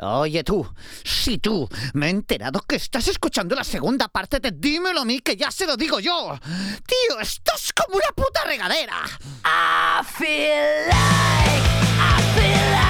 Oye tú, si tú me he enterado que estás escuchando la segunda parte de Dímelo a mí, que ya se lo digo yo. Tío, esto es como una puta regadera. I feel like, I feel I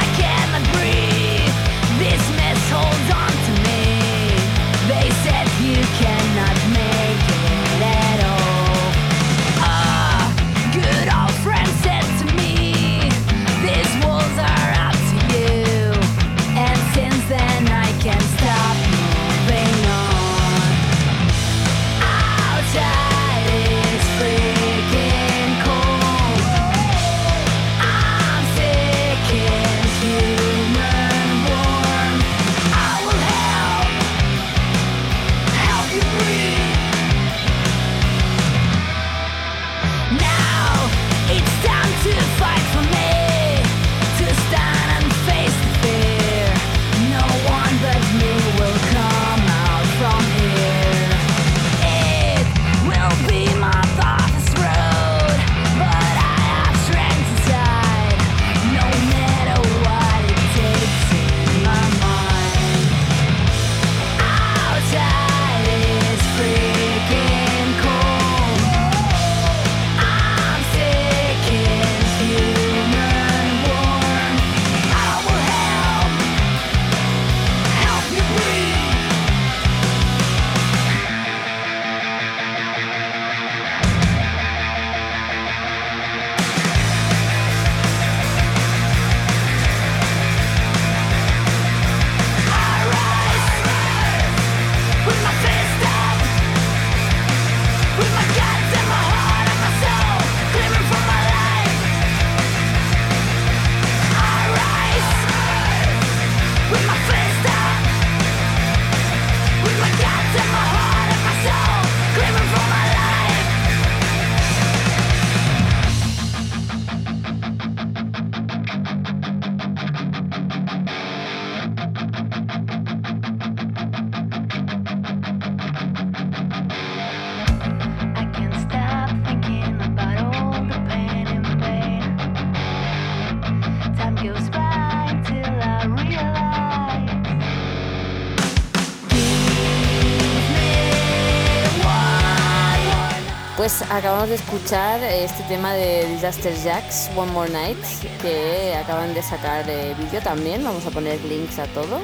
Pues acabamos de escuchar este tema de Disaster Jacks, One More Night, que acaban de sacar eh, vídeo también, vamos a poner links a todo.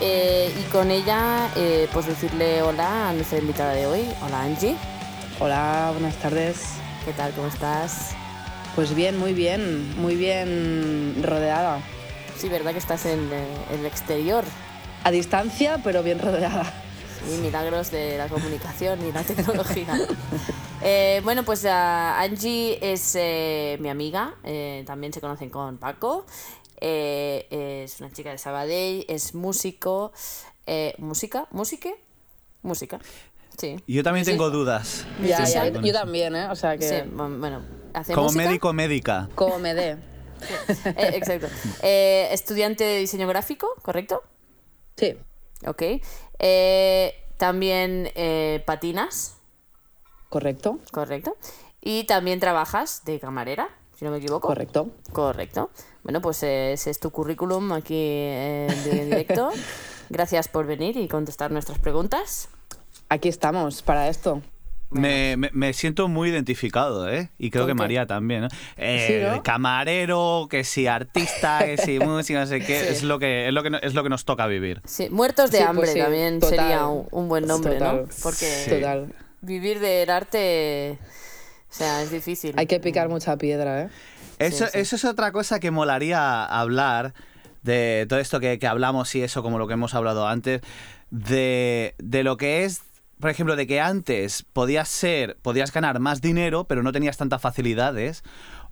Eh, y con ella, eh, pues decirle hola a nuestra invitada de hoy, hola Angie, Hola, buenas tardes. ¿qué tal? ¿Cómo estás? Pues bien, muy bien, muy bien rodeada. Sí, ¿verdad que estás en, eh, en el exterior? A distancia, pero bien rodeada. Sí, milagros de la comunicación y la tecnología. Eh, bueno, pues ah, Angie es eh, mi amiga, eh, también se conocen con Paco. Eh, es una chica de Sabadell, es músico. eh, ¿Música? ¿Músique? Música. Sí. Yo también Sí. tengo dudas. Ya, ya, yo también, ¿eh? O sea que. Sí, bu- bueno, hace Como música. médico médica. Como me dé. Eh, exacto. Eh, estudiante de diseño gráfico, ¿correcto? Sí, Ok. Eh, también eh, patinas, correcto, ¿correcto? Y también trabajas de camarera, si no me equivoco. correcto. Correcto. Bueno, pues eh, ese es tu currículum aquí eh, de directo. Gracias por venir y contestar nuestras preguntas. Aquí estamos para esto. Me, me- me siento muy identificado, ¿eh? Y creo ¿Con que qué? María también, ¿no? Eh, Sí, ¿no? Camarero, que si artista, que si música, no sé qué, Sí. es lo que es lo que no- es lo que nos toca vivir. Sí, muertos de Sí, pues hambre sí, también total. sería un, un buen nombre, Total. ¿no? Porque Sí. Total. Vivir del arte, o sea, es difícil. Hay que picar mucha piedra, ¿eh? Eso, sí. eso es otra cosa que molaría hablar de todo esto que, que hablamos y eso, como lo que hemos hablado antes, de, de lo que es, por ejemplo, de que antes podías ser, podías ganar más dinero, pero no tenías tantas facilidades.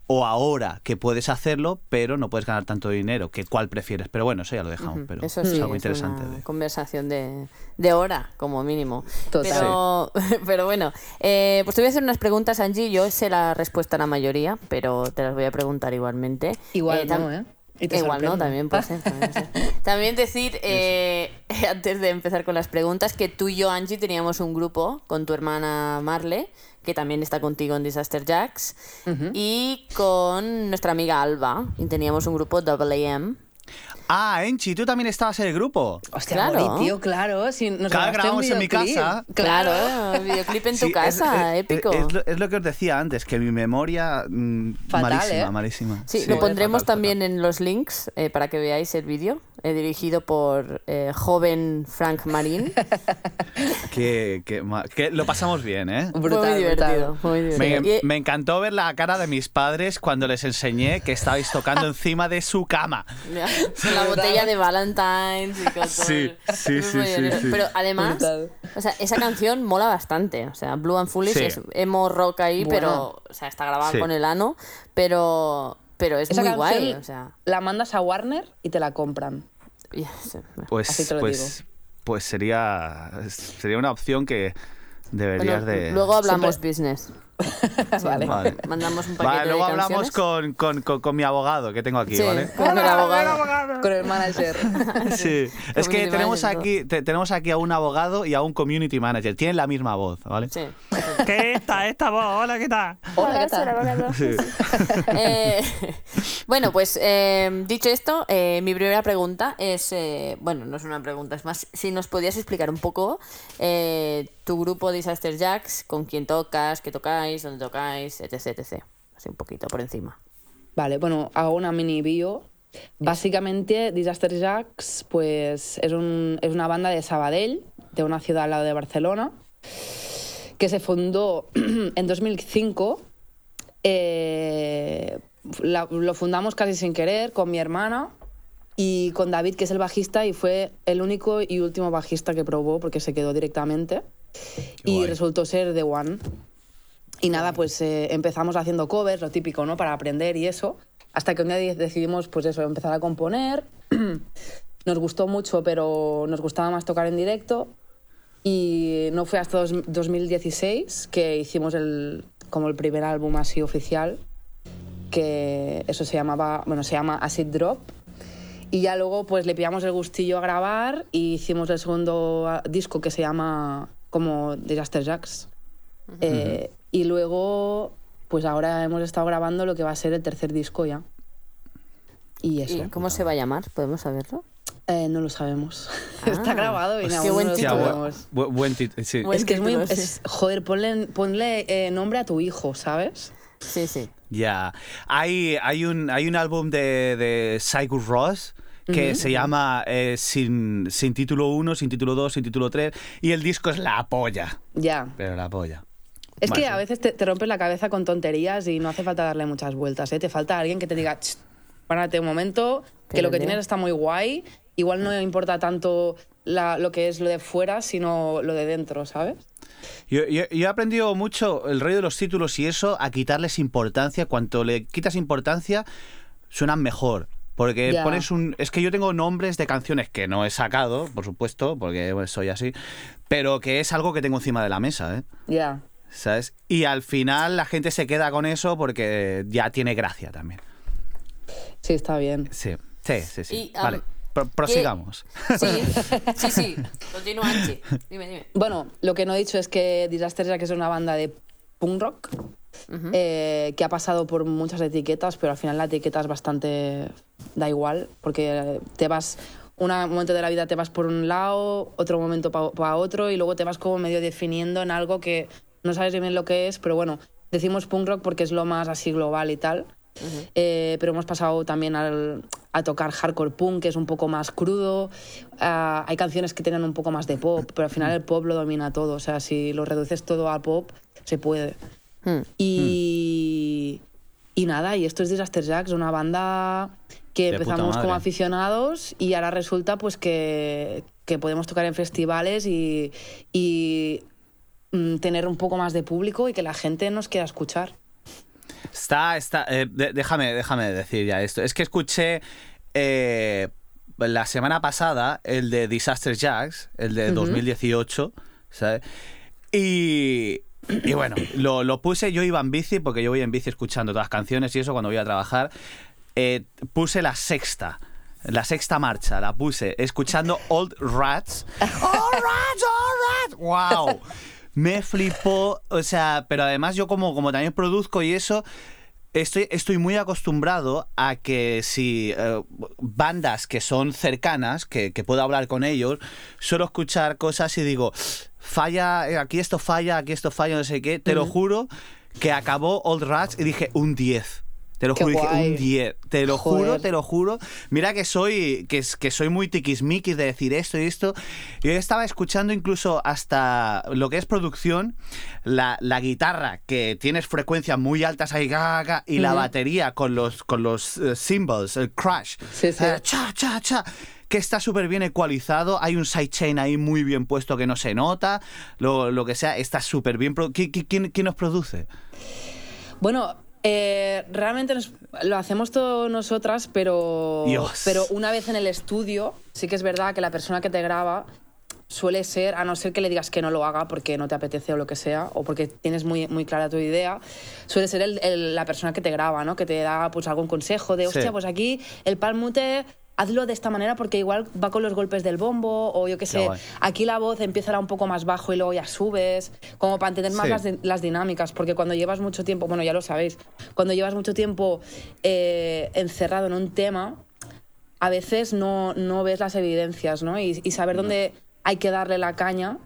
O ahora que puedes hacerlo, pero no puedes ganar tanto dinero. que ¿Cuál prefieres? Pero bueno, eso ya lo dejamos. Pero Eso es algo es interesante. una de- conversación de, de hora, como mínimo. Total. Pero, pero bueno, eh, pues te voy a hacer unas preguntas, Angie. Yo sé la respuesta a la mayoría, pero te las voy a preguntar igualmente. Igual tam- no, ¿eh? Y te Igual no, también puede ser. También, puede ser. También decir, eh, antes de empezar con las preguntas, que tú y yo, Angie, teníamos un grupo con tu hermana Marle, que también está contigo en Disaster Jacks, y con nuestra amiga Alba, y teníamos un grupo AA AM. Ah, Enchi, tú también estabas en el grupo. Hostia, Claro. Gori, tío, claro. Si nos Claro, grabamos en mi videoclip. casa. Claro, videoclip en tu Sí, casa, es, épico. Es, lo, es lo que os decía antes, que mi memoria mm, Fatal, malísima, ¿eh? malísima. Sí, Sí. lo pondremos Fatal, también en los links eh, para que veáis el vídeo, eh, dirigido por eh, joven Frank Marín. Que, que que lo pasamos bien, ¿eh? Fue Brutal, muy divertido, brutal. fue muy divertido. Me, Y- me encantó ver la cara de mis padres cuando les enseñé que estabais tocando encima de su cama. La botella de Valentine's y con Sí, sí, sí, bien. sí, sí. Pero además, Brutal. o sea, esa canción mola bastante. O sea, Blue and Foolish Sí. es emo rock ahí, Bueno. pero, o sea, está grabada Sí. con el ano, pero, pero es Esa muy canción guay. O sea, la mandas a Warner y te la compran. sé. Así Pues, te lo pues, pues sería, sería una opción que deberías Bueno, de... luego hablamos Siempre- business. vale. Vale. Mandamos un paquete Vale, luego de hablamos con, con- con- con mi abogado que tengo aquí, Sí, ¿vale? con el abogado. Con el manager. Sí, es que tenemos manager, aquí, te- tenemos aquí a un abogado y a un community manager. Tienen la misma voz, ¿vale? Sí. ¿Qué esta, esta voz? Hola, ¿qué tal? Hola, ¿qué tal? Sí. Eh, bueno, pues eh, dicho esto, eh, mi primera pregunta es, eh, bueno, no es una pregunta, es más, si nos podías explicar un poco eh, tu grupo Disaster Jacks, con quién tocas, qué tocáis, dónde tocáis, etc, etc. Así un poquito por encima. Vale, bueno, hago una mini bio. Básicamente, Disaster Jacks pues, es, un- es una banda de Sabadell, de una ciudad al lado de Barcelona, que se fundó en 2005. Eh, la- lo fundamos casi sin querer con mi hermana y con David, que es el bajista, y fue el único y último bajista que probó porque se quedó directamente. Y resultó ser The One. Y nada, pues eh, empezamos haciendo covers, lo típico, ¿no? Para aprender y eso. Hasta que un día de- decidimos, pues eso, empezar a componer. nos gustó mucho, pero nos gustaba más tocar en directo. Y no fue hasta dos- 2016 que hicimos el, como el primer álbum así oficial, que eso se llamaba, bueno, se llama Acid Drop. Y ya luego pues le pillamos el gustillo a grabar y hicimos el segundo ah, disco que se llama como Disaster Jacks. Eh, y luego pues ahora hemos estado grabando lo que va a ser el tercer disco ya. Y eso. ¿Y cómo se va a llamar? ¿Podemos saberlo? Eh, no lo sabemos. Ah, Está grabado y pues aún qué buen no lo título. bu- buen sí. Buen Es que es muy... título, sí. es- joder, ponle, ponle eh, nombre a tu hijo, ¿sabes? Sí, sí. Ya. Hay, hay, un, hay un álbum de, de Ross que se llama eh, sin, sin título 1, sin título 2, sin título 3 y el disco es la polla. Ya. Pero la polla. Es que a veces te, te rompes la cabeza con tonterías y no hace falta darle muchas vueltas, ¿eh? Te falta alguien que te diga, "Ch, párate un momento, que lo que tienes está muy guay. Igual no importa tanto la- lo que es lo de fuera, sino lo de dentro, ¿sabes? Yo, yo- yo he aprendido mucho el rollo de los títulos y eso a quitarles importancia. Cuanto le quitas importancia, suenan mejor. Porque pones un. Es que yo tengo nombres de canciones que no he sacado, por supuesto, porque soy así, pero que es algo que tengo encima de la mesa, ¿eh? Ya. ¿Sabes? Y al final la gente se queda con eso porque ya tiene gracia también. Sí, está bien. Sí, sí, sí. sí. Y, um, vale, pro- prosigamos. Sí, sí, sí. Continúa, Anchi. Dime, dime. Bueno, lo que no he dicho es que Disaster Jack es una banda de punk rock eh, que ha pasado por muchas etiquetas, pero al final la etiqueta es bastante. da igual, porque te vas. Un momento de la vida te vas por un lado, otro momento para otro, y luego te vas como medio definiendo en algo que no sabes bien lo que es, pero bueno, decimos punk rock porque es lo más así global y tal. Eh, pero hemos pasado también al- a tocar hardcore punk, que es un poco más crudo. Ah, hay canciones que tienen un poco más de pop, pero al final el pop lo domina todo. O sea, si lo reduces todo al pop, se puede. Hmm. Y, y nada, y esto es Disaster Jacks, una banda que De empezamos como aficionados y ahora resulta pues que, que podemos tocar en festivales y, y mm, tener un poco más de público y que la gente nos quiera escuchar. Está, está. eh, de- déjame, déjame decir ya esto. Es que escuché eh, la semana pasada el de Disaster Jacks, el de 2018, ¿sabes? Y. Y bueno, lo, lo puse, yo iba en bici, porque yo voy en bici escuchando todas las canciones y eso cuando voy a trabajar. Eh, puse la sexta, la sexta marcha, la puse escuchando Old Rats. ¡Old Rats, Old Rats! ¡Wow! Me flipó, o sea, pero además yo como, como también produzco y eso, estoy, estoy muy acostumbrado a que si eh, bandas que son cercanas, que, que puedo hablar con ellos, suelo escuchar cosas y digo, falla, eh, aquí esto falla, aquí esto falla, no sé qué. Te lo juro que acabó Old Rats y dije un 10. Te lo Qué juro, dije un 10. Te lo juro, te lo juro. Mira que soy, que, que soy muy tiquismiquis de decir esto y esto. Yo estaba escuchando incluso hasta lo que es producción, la, la guitarra, que tienes frecuencias muy altas ahí, y la batería con los, con los eh, cymbals, el crash. Sí, sí. cha, cha, cha. Que está súper bien ecualizado, hay un sidechain ahí muy bien puesto que no se nota, lo, lo que sea, está súper bien. ¿Qui- qui- ¿Quién, quién nos produce? Bueno, eh, realmente nos- lo hacemos todos nosotras, pero, Dios. pero una vez en el estudio, sí que es verdad que la persona que te graba suele ser, a no ser que le digas que no lo haga porque no te apetece o lo que sea, o porque tienes muy, muy clara tu idea, suele ser el- el- la persona que te graba, ¿no? Que te da pues algún consejo de, Sí. hostia, pues aquí el palmute hazlo de esta manera porque igual va con los golpes del bombo o yo qué sé, aquí la voz empieza un poco más bajo y luego ya subes, como para entender más Sí. las, di- las dinámicas, porque cuando llevas mucho tiempo, bueno, ya lo sabéis, cuando llevas mucho tiempo eh, encerrado en un tema, a veces no, no ves las evidencias, ¿no? Y, y saber dónde hay que darle la caña,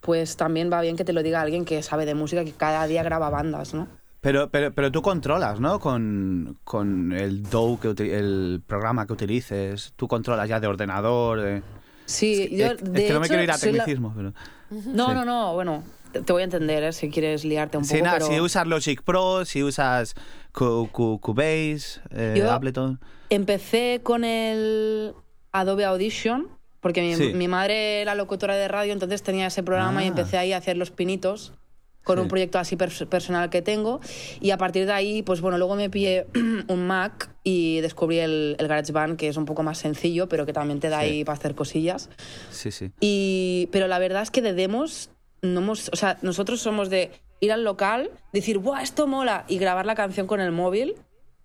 pues también va bien que te lo diga alguien que sabe de música, que cada día graba bandas, ¿no? Pero, pero, pero tú controlas, ¿no? Con, con el DAW, que el programa que utilices, tú controlas ya de ordenador. de- Sí, yo es, es de que no me hecho, quiero ir a soy la- tecnicismo, pero... No, Sí. no, no, bueno, te, voy a entender, ¿eh? Si quieres liarte un Sí, poco, nada, pero... si usas Logic Pro, si usas Cu- Cu- Cubase, eh, Yo- Ableton... Empecé con el Adobe Audition, porque mi, Sí. mi madre era locutora de radio, entonces tenía ese programa y Ah. empecé ahí a hacer los pinitos con Sí. un proyecto así pers- personal que tengo. Y a partir de ahí, pues bueno, luego me pillé un Mac y descubrí el, el GarageBand, que es un poco más sencillo, pero que también te da Sí. ahí para hacer cosillas. Sí, sí. Y, pero la verdad es que de demos, no hemos, o sea, nosotros somos de ir al local, decir, ¡buah, esto mola! y grabar la canción con el móvil.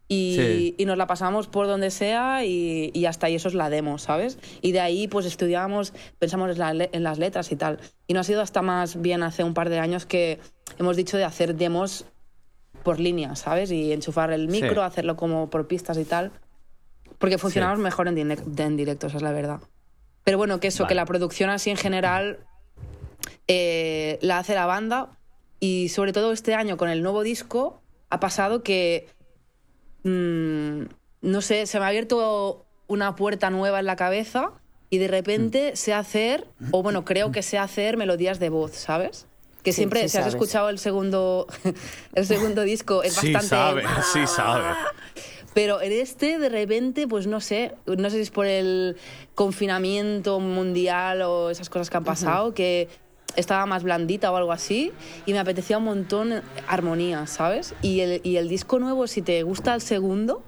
Y, Sí. y nos la pasamos por donde sea y, y hasta ahí eso es la demo, ¿sabes? Y de ahí pues estudiamos, pensamos en, la le- en las letras y tal. Y no ha sido hasta más bien hace un par de años que hemos dicho de hacer demos por línea, ¿sabes? Y enchufar el micro, Sí. hacerlo como por pistas y tal. Porque funcionamos mejor en, direc- en directo, esa es la verdad. Pero bueno, que eso, Vale. que la producción así en general eh, la hace la banda y sobre todo este año con el nuevo disco ha pasado que, mm, no sé, se me ha abierto una puerta nueva en la cabeza y de repente sé hacer, o bueno, creo que sé hacer melodías de voz, ¿sabes? Que Sí, siempre, sí si has escuchado el segundo, el segundo disco, es Sí bastante... sabe, sí sabe. Pero en este, de repente, pues no sé, no sé si es por el confinamiento mundial o esas cosas que han pasado, que estaba más blandita o algo así, y me apetecía un montón armonía, ¿sabes? Y el, y el disco nuevo, si te gusta el segundo,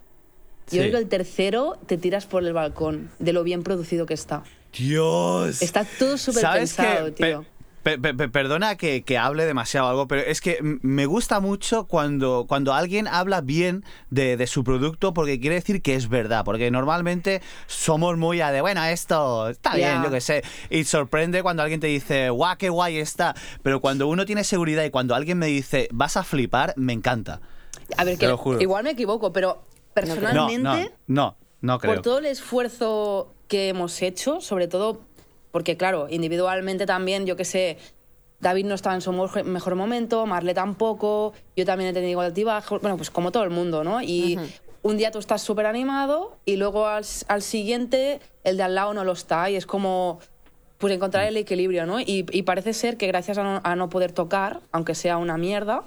Sí. yo creo que el tercero te tiras por el balcón, de lo bien producido que está. Dios. Está todo súper ¿Sabes pensado, tío. Pe- pe- pe- perdona que, que hable demasiado algo, pero es que me gusta mucho cuando, cuando alguien habla bien de, de su producto porque quiere decir que es verdad, porque normalmente somos muy a de, bueno, esto está bien, Ya. yo qué sé, y sorprende cuando alguien te dice, guau, qué guay está, pero cuando uno tiene seguridad y cuando alguien me dice, vas a flipar, me encanta. A ver, Te que lo juro. igual me equivoco, pero No, personalmente... no, no, no creo. Por todo el esfuerzo que hemos hecho, sobre todo porque, claro, individualmente también, yo que sé, David no estaba en su mejor momento, Marle tampoco, yo también he tenido altibajos, bueno, pues como todo el mundo, ¿no? Y un día tú estás súper animado y luego al, al siguiente el de al lado no lo está y es como pues encontrar el equilibrio, ¿no? Y, y parece ser que gracias a no, a no poder tocar, aunque sea una mierda,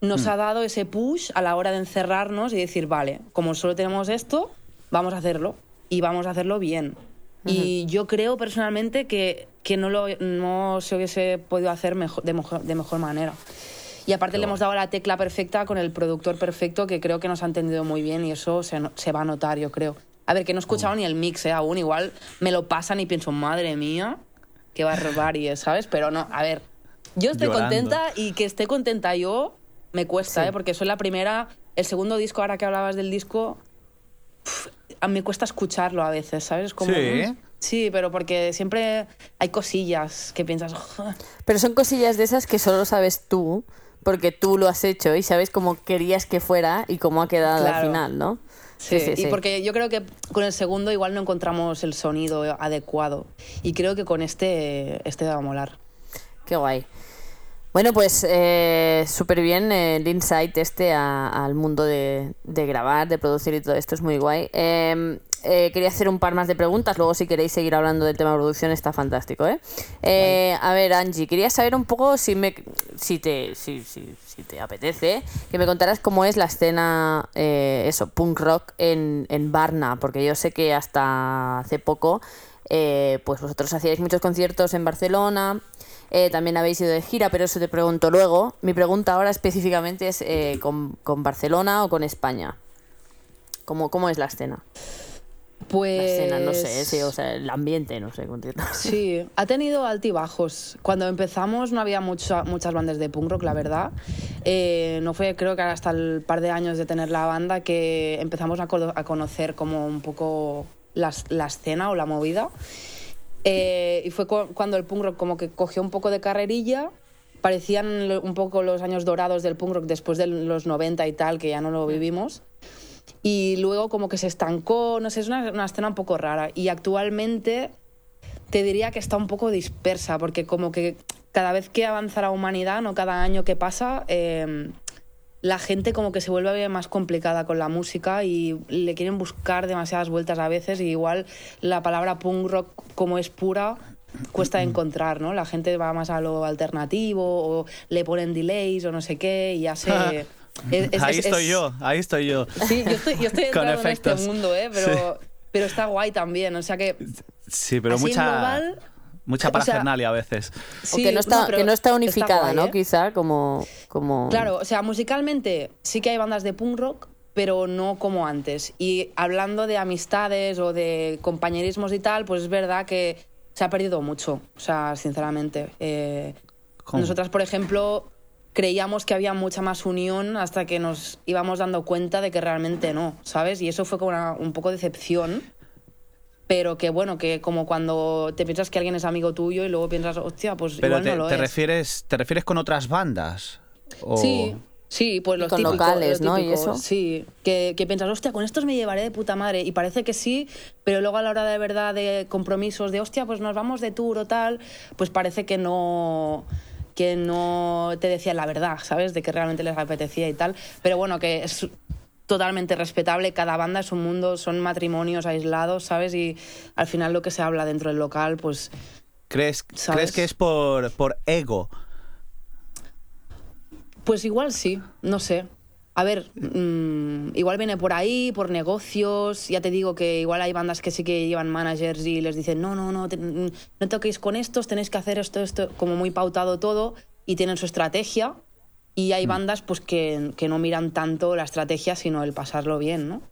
nos ha dado ese push a la hora de encerrarnos y decir, vale, como solo tenemos esto, vamos a hacerlo y vamos a hacerlo bien. Y yo creo personalmente que, que no, lo, no se hubiese podido hacer mejor, de, mejor, de mejor manera. Y aparte le hemos dado la tecla perfecta con el productor perfecto que creo que nos ha entendido muy bien y eso se, se va a notar, yo creo. A ver, que no he escuchado ni el mix ¿eh? aún, igual me lo pasan y pienso, madre mía, qué barbarie, ¿sabes? Pero no, a ver, yo estoy Llorando. contenta y que esté contenta yo me cuesta, Sí. ¿eh? Porque soy la primera, el segundo disco, ahora que hablabas del disco, pf, a mí me cuesta escucharlo a veces, ¿sabes? Es Como, Sí. Sí, pero porque siempre hay cosillas que piensas. Pero son cosillas de esas que solo sabes tú, porque tú lo has hecho y sabes cómo querías que fuera y cómo ha quedado al Claro. final, ¿no? Sí, y porque yo creo que con el segundo igual no encontramos el sonido adecuado. Y creo que con este, este va a molar. Qué guay. Bueno, pues eh, súper bien eh, el insight este a- al mundo de, de grabar, de producir y todo esto es muy guay. Eh, eh, quería hacer un par más de preguntas, luego si queréis seguir hablando del tema de producción está fantástico. ¿eh? Eh, a ver, Angie, quería saber un poco si, me, si, te, si, si, si te apetece que me contaras cómo es la escena, eh, eso, punk rock en, en Varna, porque yo sé que hasta hace poco eh, pues vosotros hacíais muchos conciertos en Barcelona, eh, también habéis ido de gira, pero eso te pregunto luego. Mi pregunta ahora específicamente es eh, ¿con, con Barcelona o con España? ¿Cómo, cómo es la escena? Pues. La escena, no sé, sí, o sea, el ambiente, no sé. Sí, ha tenido altibajos. Cuando empezamos no había mucha- muchas bandas de punk rock, la verdad. Eh, no fue, creo que hasta el par de años de tener la banda que empezamos a, a conocer como un poco las- la escena o la movida. Eh, y fue cu- cuando el punk rock como que cogió un poco de carrerilla. Parecían un poco los años dorados del punk rock después de los 90 y tal, que ya no lo vivimos y luego como que se estancó, no sé, es una, una escena un poco rara. Y actualmente te diría que está un poco dispersa, porque como que cada vez que avanza la humanidad, no cada año que pasa, eh, la gente como que se vuelve más complicada con la música y le quieren buscar demasiadas vueltas a veces y igual la palabra punk rock como es pura cuesta de encontrar, ¿no? La gente va más a lo alternativo o le ponen delays o no sé qué y ya se... es- es- ahí es- estoy es- yo, ahí estoy yo. Sí, yo estoy, yo estoy Con entrando en este efectos. mundo, ¿eh? Pero, pero está guay también. O sea que. Sí, pero en mucha, global, mucha o sea, parafernalia a veces. O sí, que no está, pero que no está unificada, guay, ¿no? ¿eh? Quizá como, como... Claro, o sea, musicalmente sí que hay bandas de punk rock, pero no como antes. Y hablando de amistades o de compañerismos y tal, pues es verdad que se ha perdido mucho. O sea, sinceramente. Eh, nosotras, por ejemplo, creíamos que había mucha más unión hasta que nos íbamos dando cuenta de que realmente no, ¿sabes? Y eso fue como una- un poco decepción. Pero que bueno, que como cuando te piensas que alguien es amigo tuyo y luego piensas, hostia, pues Pero igual te, no lo te es. refieres, ¿te refieres con otras bandas? O- Sí, sí, pues los con típicos, locales, lo ¿no? ¿Y eso? Sí, que, que piensas, hostia, con estos me llevaré de puta madre. Y parece que sí, pero luego a la hora de verdad de compromisos, de hostia, pues nos vamos de tour o tal, pues parece que no que no te decían la verdad, ¿sabes? De que realmente les apetecía y tal. Pero bueno, que es totalmente respetable, cada banda es un mundo, son matrimonios aislados, ¿sabes? Y al final lo que se habla dentro del local, pues ¿Crees, ¿Sabes? ¿Crees que es por, por ego? Pues igual sí, no sé. A ver, mm, igual viene por ahí, por negocios. Ya te digo que igual hay bandas que sí que llevan managers y les dicen, no, no, no, te- no toquéis con estos, tenéis que hacer esto, esto, como muy pautado todo y tienen su estrategia. Y hay bandas pues que, que no miran tanto la estrategia, sino el pasarlo bien, ¿no?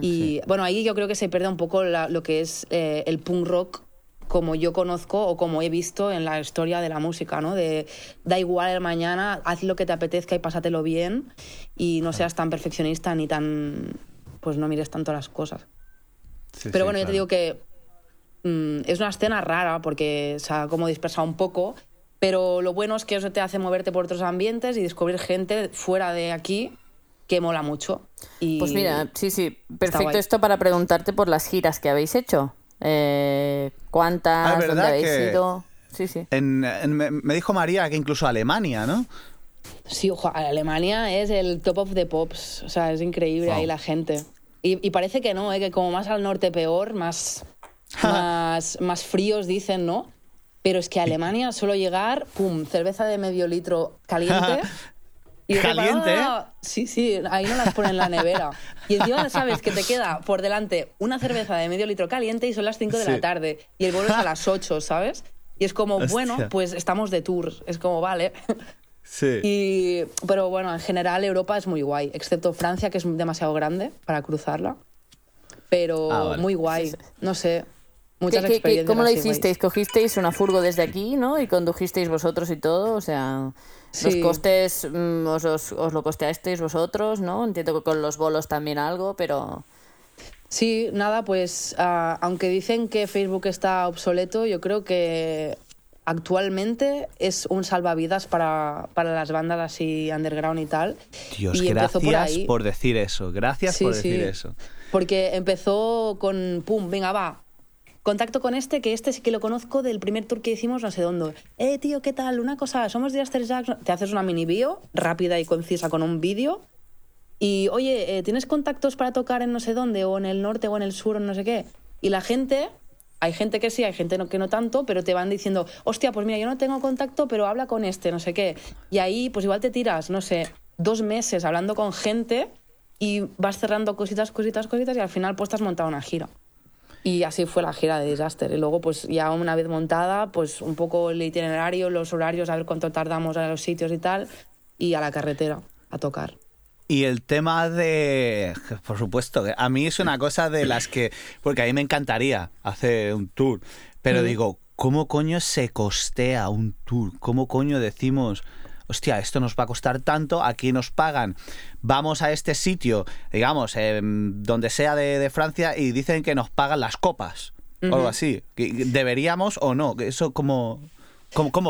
Y bueno, ahí yo creo que se pierde un poco la- lo que es eh, el punk rock como yo conozco o como he visto en la historia de la música, ¿no? De da igual el mañana, haz lo que te apetezca y pásatelo bien y no seas tan perfeccionista ni tan pues no mires tanto las cosas. Sí, Pero sí, bueno, yo te digo que mm, es una escena rara porque se ha como dispersado un poco, pero lo bueno es que eso te hace moverte por otros ambientes y descubrir gente fuera de aquí que mola mucho. Y Pues mira, sí, sí, perfecto esto para preguntarte por las giras que habéis hecho. Eh, ¿Cuántas? Ah, ¿es ¿Dónde verdad habéis que- ido? Sí, sí. En- en- me, me dijo María que incluso Alemania, ¿no? Sí, ojo, Alemania es el top of the pops. O sea, es increíble Wow. ahí la gente. Y, y parece que no, ¿eh? que como más al norte peor, más, más, más fríos dicen, ¿no? Pero es que Alemania, solo llegar, pum, cerveza de medio litro caliente. Y Caliente, preparada- Sí, sí, ahí no las ponen en la nevera. Y encima sabes que te queda por delante una cerveza de medio litro caliente y son las 5 de Sí. la tarde. Y el vuelo es a las 8, ¿sabes? Y es como, Hostia. bueno, pues estamos de tour. Es como, vale. Sí. Y, pero bueno, en general Europa es muy guay, excepto Francia, que es demasiado grande para cruzarla. Pero Ah, vale. muy guay, no sé. Muchas ¿Qué- qué-. ¿Cómo lo hicisteis? ¿Cogisteis una furgo desde aquí, no? Y condujisteis vosotros y todo, o sea... Los Sí. costes mm, os, os- os lo costeasteis vosotros, ¿no? Entiendo que con los bolos también algo, pero... Sí, nada, pues ah, aunque dicen que Facebook está obsoleto, yo creo que actualmente es un salvavidas para, para las bandas así underground y tal. Dios, y gracias ahí. por decir eso. Gracias Sí, por sí. decir eso. Porque empezó con, pum, venga, va. Contacto con este, que este sí que lo conozco del primer tour que hicimos, no sé dónde. Eh, tío, ¿qué tal? Una cosa, somos de Aster Jacks. Te haces una mini bio, rápida y concisa con un vídeo. Y, oye, eh, ¿tienes contactos para tocar en no sé dónde, o en el norte, o en el sur, o no sé qué? Y la gente, hay gente que sí, hay gente que no tanto, pero te van diciendo, hostia, pues mira, yo no tengo contacto, pero habla con este, no sé qué. Y ahí, pues igual te tiras, no sé, dos meses hablando con gente y vas cerrando cositas, cositas, cositas, y al final pues te has montado una gira. Y así fue la gira de Disaster. Y luego, pues ya una vez montada, pues un poco el itinerario, los horarios, a ver cuánto tardamos a los sitios y tal, y a la carretera a tocar. Y el tema de, por supuesto, a mí es una cosa de las que, porque a mí me encantaría hacer un tour, pero digo, ¿cómo coño se costea un tour? ¿Cómo coño decimos, hostia, esto nos va a costar tanto, aquí nos pagan, vamos a este sitio, digamos, em, donde sea de, de Francia, y dicen que nos pagan las copas, o algo así. ¿Deberíamos o no? ¿Eso cómo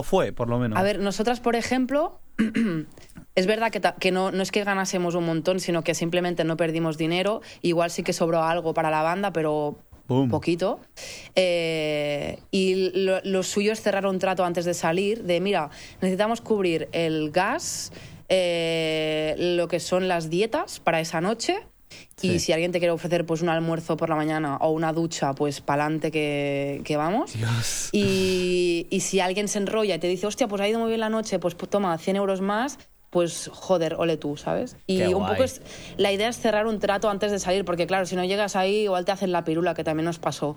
fue, por lo menos? A ver, nosotras, por ejemplo, es verdad que no, no es que ganásemos un montón, sino que simplemente no perdimos dinero. Igual sí que sobró algo para la banda, pero Boom. poquito. Eh, y lo, lo suyo es cerrar un trato antes de salir, de mira, necesitamos cubrir el gas, eh, lo que son las dietas para esa noche. Y si alguien te quiere ofrecer pues un almuerzo por la mañana o una ducha, pues pa'lante que, que vamos. Dios. Y, y si alguien se enrolla y te dice, hostia, pues ha ido muy bien la noche, pues pu- toma 100 euros más, pues joder, ole tú, ¿sabes? Y Qué un guay. poco es. La idea es cerrar un trato antes de salir, porque claro, si no llegas ahí, igual te hacen la pirula, que también nos pasó.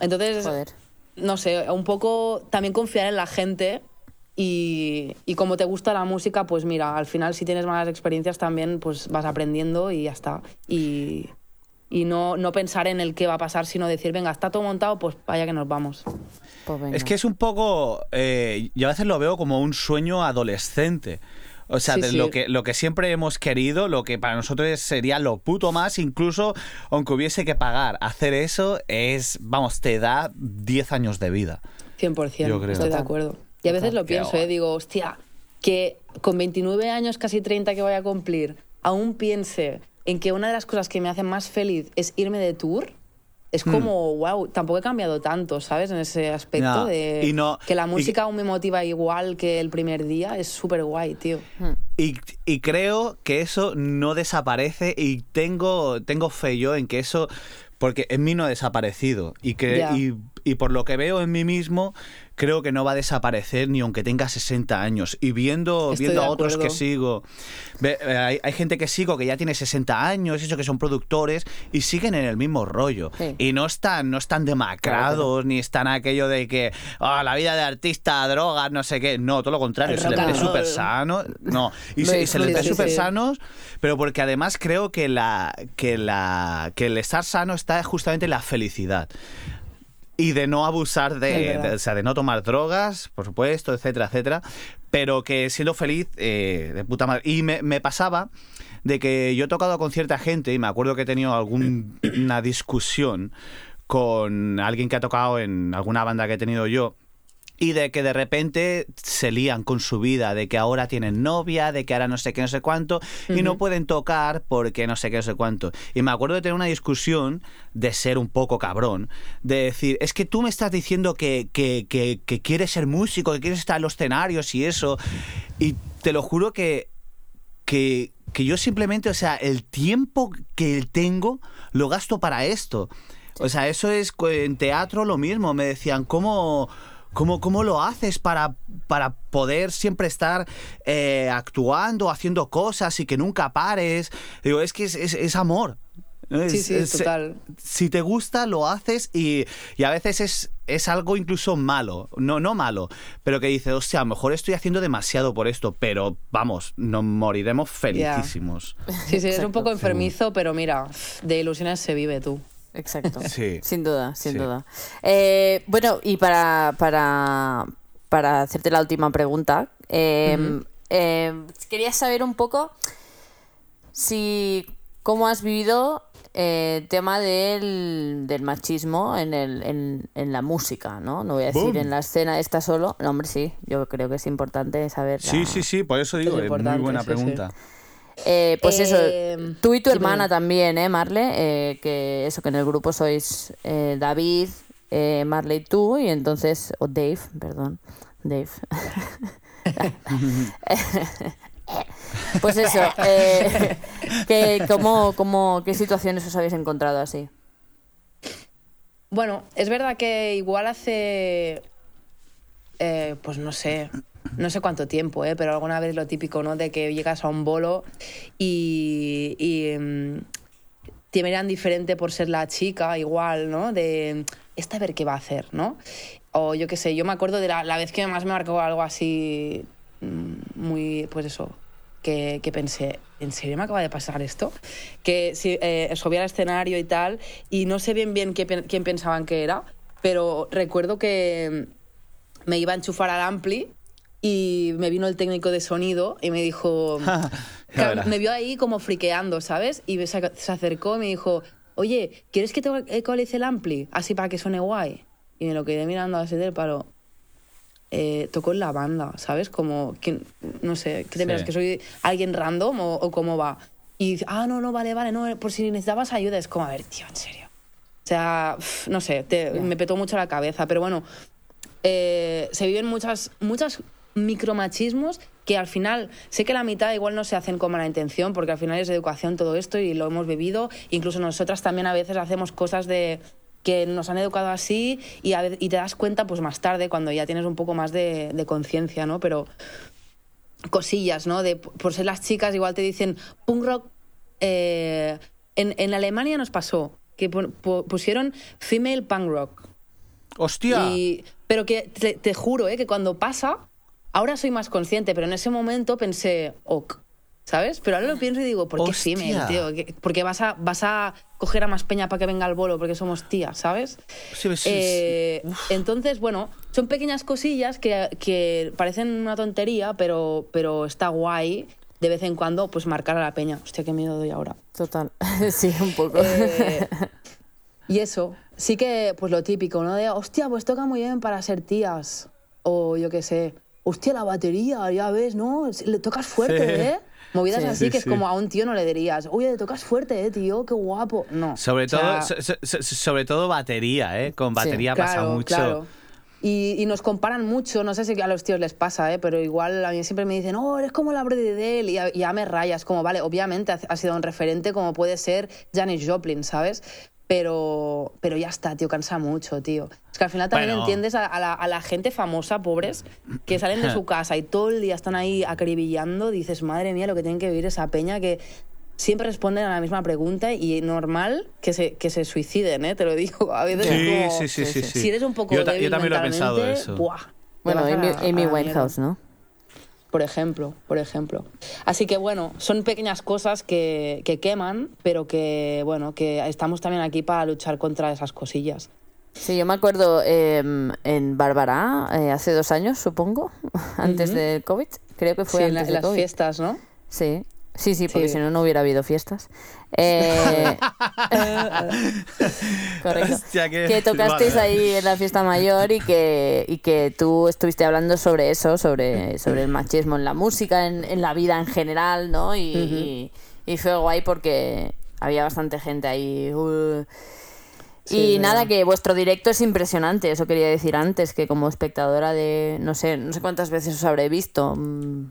Entonces, Joder. no sé, un poco también confiar en la gente. Y, y como te gusta la música, pues mira, al final si tienes malas experiencias también pues vas aprendiendo y ya está. Y, y no, no pensar en el qué va a pasar, sino decir, venga, está todo montado, pues vaya que nos vamos. Pues. Es que es un poco. eh, yo a veces lo veo como un sueño adolescente. O sea, Sí, de sí. Lo, que, lo que siempre hemos querido, lo que para nosotros sería lo puto más, incluso aunque hubiese que pagar. Hacer eso es, vamos, te da 10 años de vida. 100%, Yo creo. estoy de acuerdo. Y a veces lo pienso. ¿eh? digo, hostia, que con 29 años, casi 30 que voy a cumplir, aún piense en que una de las cosas que me hacen más feliz es irme de tour. Es Hmm. como, wow, tampoco he cambiado tanto, ¿sabes? En ese aspecto No, de y no- que la y- música aún me motiva igual que el primer día. Es súper guay, tío. Y, y creo que eso no desaparece y tengo, tengo fe yo en que eso, porque en mí no ha desaparecido y, que, y por lo que veo en mí mismo, creo que no va a desaparecer ni aunque tenga 60 años. Y viendo, Estoy viendo a otros que sigo, eh, hay, hay gente que sigo que ya tiene 60 años, eso que son productores y siguen en el mismo rollo. Sí. Y no están, no están demacrados, ni están aquello de que "Ah, la vida de artista, drogas, no sé qué. No, todo lo contrario, se les ve súper sano. No, y se, y se les ve súper sí. sanos, pero porque además creo que la que la que el estar sano está justamente en la felicidad. Y de no abusar de- o sea, de no tomar drogas, por supuesto, etcétera, etcétera. Pero que siendo feliz, eh, de puta madre. Y me, me pasaba de que yo he tocado con cierta gente y me acuerdo que he tenido alguna discusión con alguien que ha tocado en alguna banda que he tenido yo. Y de que de repente se lían con su vida, de que ahora tienen novia, de que ahora no sé qué, no sé cuánto, y no pueden tocar porque no sé qué, no sé cuánto. Y me acuerdo de tener una discusión, de ser un poco cabrón, de decir, es que tú me estás diciendo que, que, que, que quieres ser músico, que quieres estar en los escenarios y eso, y te lo juro que que, que yo simplemente, o sea, el tiempo que tengo lo gasto para esto. O sea, eso es en teatro lo mismo. Me decían, ¿cómo, cómo, cómo lo haces para, para poder siempre estar eh, actuando, haciendo cosas y que nunca pares? Digo, es que es, es- es amor. Sí, sí, es- total. si te gusta, lo haces y, y a veces es, es algo incluso malo. No, no malo, pero que dices, hostia, a lo mejor estoy haciendo demasiado por esto, pero vamos, nos moriremos felicísimos. Sí, sí, es un Exacto. poco enfermizo, pero mira, de ilusiones se vive tú. Exacto. Sí. Sin duda, sin Sí. duda. Eh, bueno, y para, para, para hacerte la última pregunta, eh, eh, quería saber un poco si cómo has vivido eh, tema del, del machismo en, el, en, en la música, ¿no? No voy a decir Boom. en la escena esta solo. No, hombre, sí, yo creo que es importante saber. la- Sí, sí, sí, por eso digo, Es muy buena sí, sí. Eh, pues eso, Eh, tú y tu hermana también, ¿eh, Marle? Eh, que eso, que en el grupo sois eh, David, Marle y tú, y entonces, o Dave, perdón, Dave. pues eso, que, ¿cómo, cómo, ¿qué situaciones os habéis encontrado así? Bueno, es verdad que igual hace, pues no sé, no sé cuánto tiempo, ¿eh? pero alguna vez lo típico, ¿no? De que llegas a un bolo y, y, mm, te miran diferente por ser la chica, igual, ¿no? De esta a ver qué va a hacer, ¿no? O yo qué sé, yo me acuerdo de la, la vez que más me marcó algo así, mm, muy, pues eso, que, que pensé, ¿en serio me acaba de pasar esto? Que si, eh, subí al escenario y tal, y no sé bien bien qué quién pensaban que era, pero recuerdo que me iba a enchufar al ampli y me vino el técnico de sonido y me dijo... Me vio ahí como friqueando, ¿sabes? Y se se acercó y me dijo, oye, ¿quieres que te ecualice el ampli? Así para que suene guay. Y me lo quedé mirando así del palo. Eh, tocó en la banda, ¿sabes? Como, que, no sé, ¿qué te Sí. miras? ¿Que soy alguien random o, o cómo va? Y dice, ah, no, no, vale, vale, no, por si necesitabas ayuda. Es como, a ver, tío, en serio. O sea, pf, no sé, te- me petó mucho la cabeza, pero bueno, eh, se viven muchas, muchas micromachismos que al final, sé que la mitad igual no se hacen con mala intención, porque al final es educación todo esto y lo hemos vivido. Incluso nosotras también a veces hacemos cosas de que nos han educado así y, a y te das cuenta pues más tarde cuando ya tienes un poco más de, de conciencia, ¿no? Pero cosillas, ¿no? De, por ser las chicas igual te dicen punk rock. eh, en, en Alemania nos pasó que pu- pu- pusieron female punk rock. ¡Hostia! Y, pero que te, te juro, ¿eh? que cuando pasa, ahora soy más consciente, pero en ese momento pensé, ok, ¿sabes? Pero ahora lo pienso y digo, ¿por qué female, tío? ¿Qué- Porque vas a, vas a coger a más peña para que venga al bolo porque somos tías, ¿sabes? Sí, sí, sí. Eh, entonces, bueno, son pequeñas cosillas que, que parecen una tontería, pero, pero está guay de vez en cuando pues marcar a la peña. Hostia, qué miedo doy ahora. Total, sí, un poco. Eh, y eso, sí que, pues lo típico, ¿no? De, hostia, pues toca muy bien para ser tías. O yo qué sé, hostia, la batería, ya ves, ¿no? Le tocas fuerte, Sí. ¿eh? Movidas Sí. así Sí, que es como a un tío no le dirías, oye, le tocas fuerte, ¿eh, tío? Qué guapo. No. Sobre o sea, todo, so- so- so- sobre todo batería, ¿eh? Con batería pasa claro, mucho. claro. Y, y nos comparan mucho, no sé si a los tíos les pasa, ¿eh? pero igual a mí siempre me dicen, oh, eres como la Brady de él, y ya, ya me rayas, como, vale, obviamente ha, ha sido un referente como puede ser Janis Joplin, ¿sabes? Pero, pero ya está, tío, cansa mucho, tío. Es que al final también Bueno. entiendes a, a la, a la gente famosa, pobres, que salen de su casa y todo el día están ahí acribillando, dices, madre mía, lo que tienen que vivir esa peña que siempre responden a la misma pregunta y normal que se, que se suiciden, ¿eh? Te lo digo. A veces es Sí, como- sí, sí, sí, sí. si eres un poco Yo ta- yo débil también lo he pensado eso. ¡buah! bueno, Amy, Amy Winehouse. ¿no? Por ejemplo, por ejemplo. Así que bueno, son pequeñas cosas que, que queman, pero que bueno, que estamos también aquí para luchar contra esas cosillas. Sí, yo me acuerdo eh, en Bárbara, eh, hace dos años, supongo, antes del COVID. Creo que fue Sí, en, la- las COVID. fiestas, ¿no? Sí, sí, sí, porque Sí. si no, no hubiera habido fiestas. Eh, correcto. Hostia, qué- que tocasteis vale. ahí en la fiesta mayor y que, y que tú estuviste hablando sobre eso, sobre, sobre el machismo en la música, en, en la vida en general, ¿no? Y, y- y fue guay porque había bastante gente ahí. uh. Sí, y nada, que vuestro directo es impresionante, eso quería decir antes, que como espectadora de, no sé, no sé cuántas veces os habré visto, mm,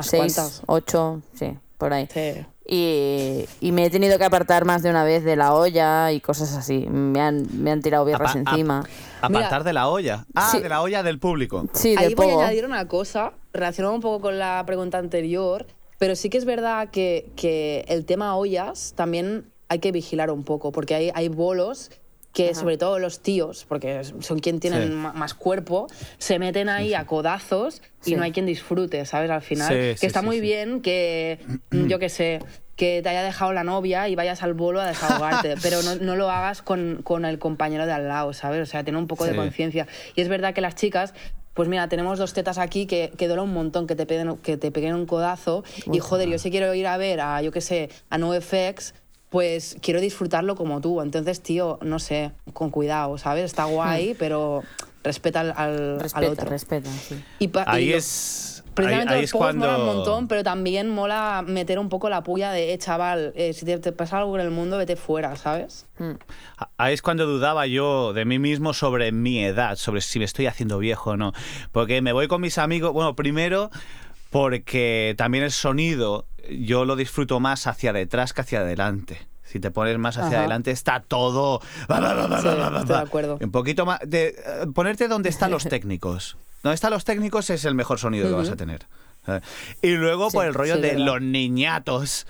seis, cuantas. ocho, sí, por ahí. Sí. Y, y me he tenido que apartar más de una vez de la olla y cosas así. Me han, me han tirado birras Apa- encima. a- apartar Mira. de la olla. Ah, Sí. de la olla del público. Sí, Ahí de voy a añadir una cosa, relacionado un poco con la pregunta anterior, pero sí que es verdad que, que el tema ollas también hay que vigilar un poco, porque hay, hay bolos que sobre todo los tíos, porque son quien tienen Sí. más cuerpo, se meten ahí a codazos y Sí. no hay quien disfrute, ¿sabes? Al final. Sí, que sí, está sí, muy sí. bien que, mm, yo qué sé, que te haya dejado la novia y vayas al bolo a desahogarte, pero no, no lo hagas con, con el compañero de al lado, ¿sabes? O sea, tener un poco de conciencia. Y es verdad que las chicas, pues mira, tenemos dos tetas aquí que, que duele un montón que te, peguen, que te peguen un codazo. y joder, yo si quiero ir a ver a, yo qué sé, a NoFX, pues quiero disfrutarlo como tú. Entonces, tío, no sé, con cuidado, ¿sabes? Está guay, pero respeta al, al- al Respeta, otro. respeta, sí. Y y Ahí lo- es. Precisamente ahí, ahí los es pocos cuando. molan un montón, pero también mola meter un poco la puya de, eh, chaval, eh, si te, te pasa algo en el mundo, vete fuera, ¿sabes? Mm. Ahí es cuando dudaba yo de mí mismo sobre mi edad, sobre si me estoy haciendo viejo o no. Porque me voy con mis amigos, bueno, primero porque también el sonido yo lo disfruto más hacia detrás que hacia adelante. Si te pones más hacia Ajá. adelante está todo... Sí, estoy de acuerdo. Un poquito más... De, eh, ponerte donde están los técnicos. Donde están los técnicos es el mejor sonido que vas a tener. Y luego por el rollo sí, de los niñatos.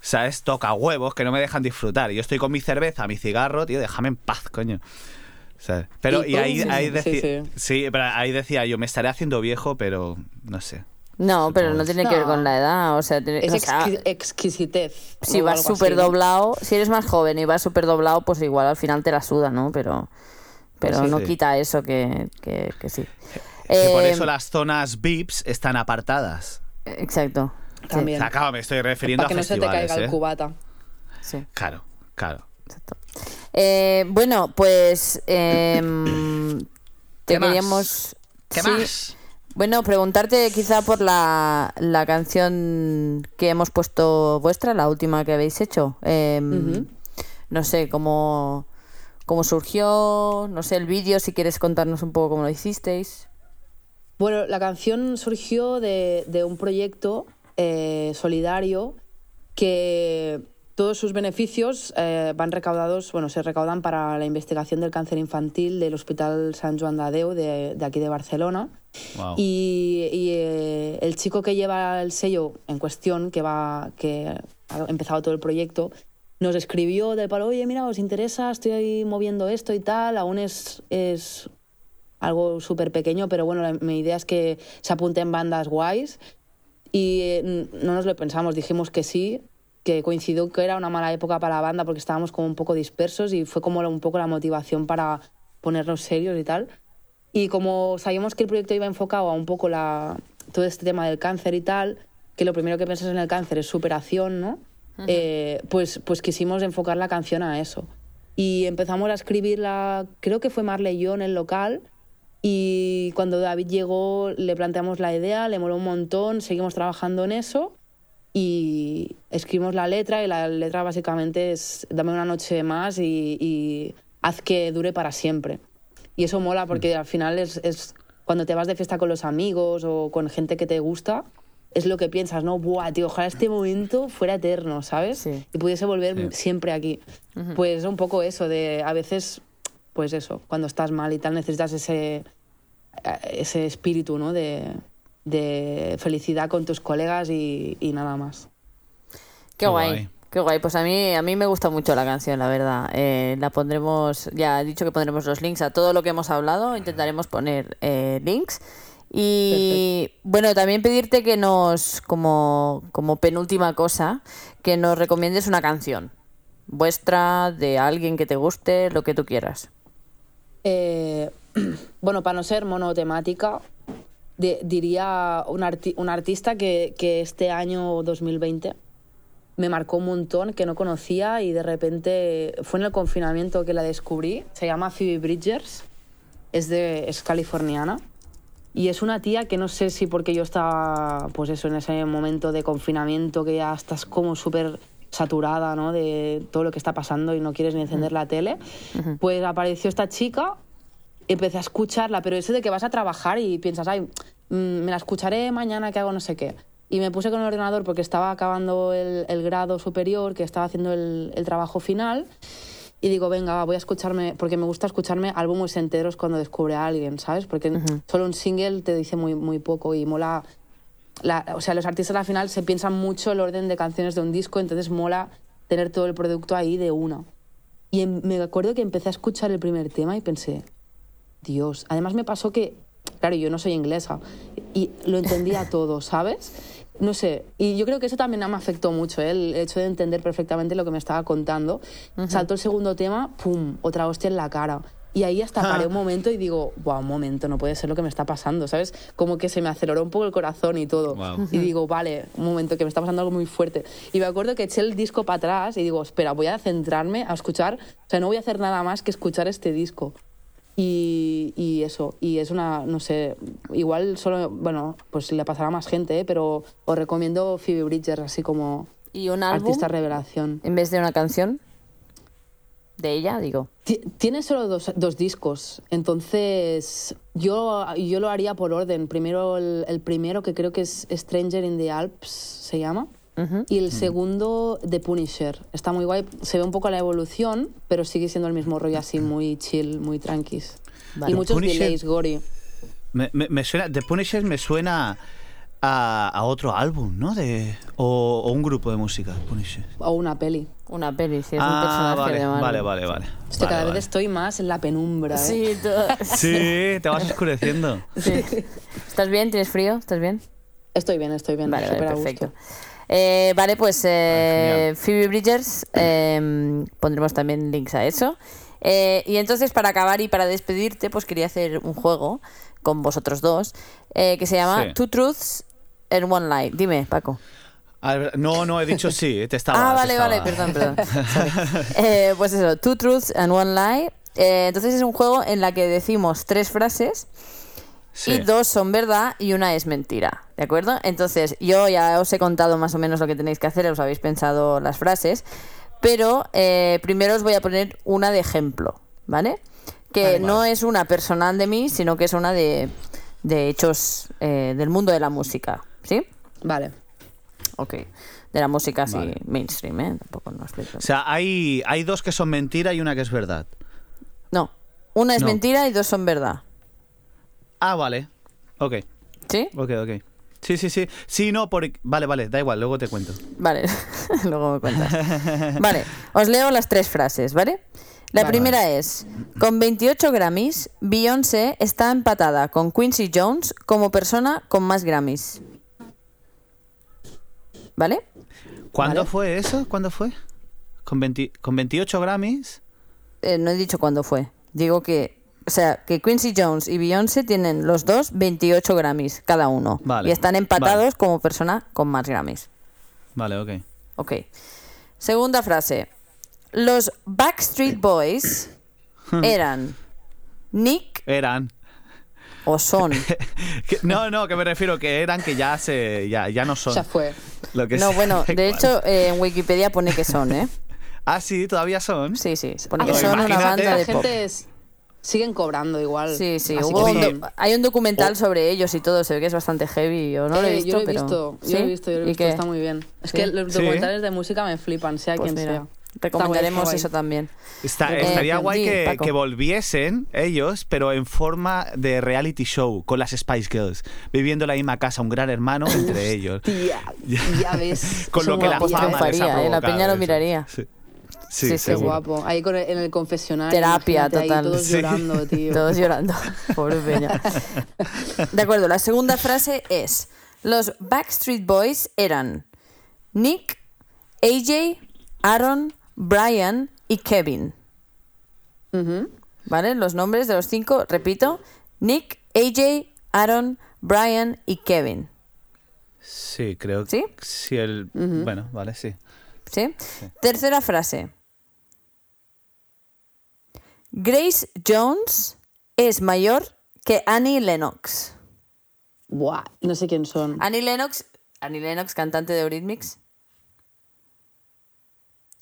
¿Sabes? Toca huevos que no me dejan disfrutar. Yo estoy con mi cerveza, mi cigarro, tío, déjame en paz, coño. ¿Sabes? Pero Y y ahí, ahí sí, decía, sí. sí, pero ahí decía yo, me estaré haciendo viejo, pero no sé. No, pero no tiene que ver con la edad. O sea, tiene- Es o sea, exqui- exquisitez. si vas súper doblado, si eres más joven y vas súper doblado, pues igual al final te la suda, ¿no? Pero, pero Pues sí, no sí. quita eso que, que, que sí. Que por Eh, eso las zonas VIPs están apartadas. Exacto. También. Claro, me estoy refiriendo Para que a no se te caiga el ¿eh? cubata. sí. Claro, claro. Exacto. Eh, bueno, pues em, te ¿Qué más? queríamos. ¿Qué sí, más? Bueno, preguntarte quizá por la, la canción que hemos puesto vuestra, la última que habéis hecho. Em. No sé cómo, cómo surgió, no sé, el vídeo, si quieres contarnos un poco cómo lo hicisteis. Bueno, la canción surgió de, de un proyecto eh, solidario que todos sus beneficios eh, van recaudados, bueno, se recaudan para la investigación del cáncer infantil del Hospital San Joan de de, de aquí de Barcelona. Wow. Y, y, eh, el chico que lleva el sello en cuestión, que, va, que ha empezado todo el proyecto, nos escribió del palo, oye, mira, os interesa, estoy ahí moviendo esto y tal, aún es, es algo súper pequeño, pero bueno, la- mi idea es que se apunten bandas guays y eh, no nos lo pensamos, dijimos que sí, que coincidió que era una mala época para la banda porque estábamos como un poco dispersos y fue como un poco la motivación para ponernos serios y tal. Y como sabíamos que el proyecto iba enfocado a un poco la, todo este tema del cáncer y tal, que lo primero que piensas en el cáncer es superación, ¿no? Eh, pues, pues quisimos enfocar la canción a eso. Y empezamos a escribirla, creo que fue Marley y yo en el local, y cuando David llegó le planteamos la idea, le moló un montón, seguimos trabajando en eso y escribimos la letra y la letra básicamente es dame una noche más y, y haz que dure para siempre. Y eso mola porque al final es, es cuando te vas de fiesta con los amigos o con gente que te gusta, es lo que piensas, ¿no? Buah, tío, ojalá este momento fuera eterno, ¿sabes? Sí. Y pudiese volver Sí. siempre aquí. Pues un poco eso, de a veces, pues eso, cuando estás mal y tal, necesitas ese, ese espíritu, ¿no? De, de felicidad con tus colegas y, y nada más. Qué, Qué guay. guay. Qué guay, pues a mí, a mí me gusta mucho la canción, la verdad. Eh, la pondremos, ya he dicho que pondremos los links a todo lo que hemos hablado, intentaremos poner eh, links. Y bueno, también pedirte que nos, como, como penúltima cosa, que nos recomiendes una canción vuestra, de alguien que te guste, lo que tú quieras. Eh, bueno, para no ser monotemática, di- diría un, arti- un artista que, que este año 2020 me marcó un montón, que no conocía y de repente fue en el confinamiento que la descubrí. Se llama Phoebe Bridgers, es, de, es californiana. Y es una tía que no sé si porque yo estaba, pues eso, en ese momento de confinamiento que ya estás como súper saturada, ¿no? De todo lo que está pasando y no quieres ni encender la tele. Pues apareció esta chica, empecé a escucharla, pero eso de que vas a trabajar y piensas, ay, mm, me la escucharé mañana que hago no sé qué. Y me puse con el ordenador porque estaba acabando el, el grado superior, que estaba haciendo el, el trabajo final. Y digo, venga, voy a escucharme, porque me gusta escucharme álbumes enteros cuando descubre a alguien, ¿sabes? Porque solo un single te dice muy, muy poco y mola. la- o sea, los artistas al final se piensan mucho el orden de canciones de un disco, entonces mola tener todo el producto ahí de una. Y em- me acuerdo que empecé a escuchar el primer tema y pensé, Dios, además me pasó que, claro, yo no soy inglesa y lo entendía todo, ¿sabes? No sé, y yo creo que eso también me afectó mucho, ¿eh? el hecho de entender perfectamente lo que me estaba contando. Saltó el segundo tema, ¡pum!, otra hostia en la cara. Y ahí hasta paré un momento y digo, wow, un momento, no puede ser lo que me está pasando, ¿sabes? Como que se me aceleró un poco el corazón y todo. Guau. Y digo, vale, un momento, que me está pasando algo muy fuerte. Y me acuerdo que eché el disco para atrás y digo, espera, voy a centrarme a escuchar, o sea, no voy a hacer nada más que escuchar este disco. Y, y eso, y es una, no sé, igual solo, bueno, pues le pasará a más gente, ¿eh? pero os recomiendo Phoebe Bridgers así como ¿Y un álbum artista revelación. en vez de una canción? De ella, digo. Ti- Tiene solo dos, dos discos, entonces yo, yo lo haría por orden. Primero el, el primero que creo que es Stranger in the Alps, se llama. Y el segundo, The Punisher. Está muy guay. Se ve un poco la evolución, pero sigue siendo el mismo rollo así, muy chill, muy tranquis. Vale. Y muchos Punisher- delays, Gori. Me, me- me suena, The Punisher me suena a, a otro álbum, ¿no? De, o, o un grupo de música, Punisher. O una peli. Una peli, sí, es un ah, personaje vale, de Marvel. vale, vale, vale. Hostia, Vale, cada vale. vez estoy más en la penumbra, ¿eh? Sí, tú- Sí, te vas oscureciendo. sí. ¿Estás bien? ¿Tienes frío? ¿Estás bien? Estoy bien, estoy bien. Vale, a gusto. Eh, vale, pues eh, genial. Phoebe Bridgers, eh, pondremos también links a eso. Eh, y entonces, para acabar y para despedirte, pues quería hacer un juego con vosotros dos eh, que se llama Sí. Two Truths and One Lie. Dime, Paco. No, no, he dicho sí, te estaba. ah, vale, vale, perdón, perdón. Eh, pues eso, Two Truths and One Lie. Eh, entonces es un juego en la que decimos tres frases Sí. y dos son verdad y una es mentira, ¿de acuerdo? Entonces, yo ya os he contado más o menos lo que tenéis que hacer, os habéis pensado las frases, pero eh, primero os voy a poner una de ejemplo, ¿vale? Que Vale, no vale. es una personal de mí, sino que es una de, de hechos eh, del mundo de la música, ¿sí? Vale. Ok. De la música así Vale. mainstream, ¿eh? Tampoco no explico. O sea, hay, hay dos que son mentira y una que es verdad. No, una es No. mentira y dos son verdad, Ah, vale. Ok, ¿sí? ok, ok. Sí, sí, sí. Sí, no, por... Vale, vale, da igual, luego te cuento. Vale, luego me cuentas. Vale, os leo las tres frases, ¿vale? La Vale. primera es, con 28 Grammys, Beyoncé está empatada con Quincy Jones como persona con más Grammys. ¿Vale? ¿Cuándo Vale. fue eso? ¿Cuándo fue? ¿Con, 20 con 28 Grammys? Eh, no he dicho cuándo fue. Digo que, o sea, que Quincy Jones y Beyoncé tienen los dos 28 Grammys cada uno. Vale, Y están empatados vale. como persona con más Grammys. Vale, ok. Ok. Segunda frase. Los Backstreet Boys eran Nick Eran. o son. Que- no, no, que me refiero que eran que ya se ya, ya no son. Ya fue. Lo que No, sea. bueno, de hecho eh, en Wikipedia pone que son, ¿eh? Ah, sí, todavía son. Sí, sí, pone Ah, que son una banda La de pop. gente es- siguen cobrando igual. Sí, sí, hubo un sí. hay un documental O- sobre ellos y todo, se ve que es bastante heavy. Yo no lo he Eh, visto, yo lo he pero... visto, yo lo he visto, yo lo he ¿Y visto, qué? está muy bien. Es Sí. que los Sí. documentales de música me flipan, sea Pues quien mira, sea. recomendaremos eso también. Está- Eh, estaría guay que, que volviesen ellos, pero en forma de reality show, con las Spice Girls, viviendo en la misma casa, un gran hermano entre ellos. Tía, ya ves. Con lo que la fama les ha ¿eh? La peña lo miraría. Sí, Sí, sí, guapo. Ahí con el- en el confesionario. Terapia ahí total. todos Sí. llorando, tío. Todos llorando. Pobre peña. De acuerdo, la segunda frase es: Los Backstreet Boys eran Nick, AJ, Aaron, Brian y Kevin. Ujú. ¿Vale? Los nombres de los cinco, repito: Nick, AJ, Aaron, Brian y Kevin. Sí, creo ¿Sí? que sí. El, Bueno, vale, sí. ¿Sí? Tercera frase. Grace Jones es mayor que Annie Lennox. Buah, no sé quién son. Annie Lennox, Annie Lennox, cantante de Eurythmics.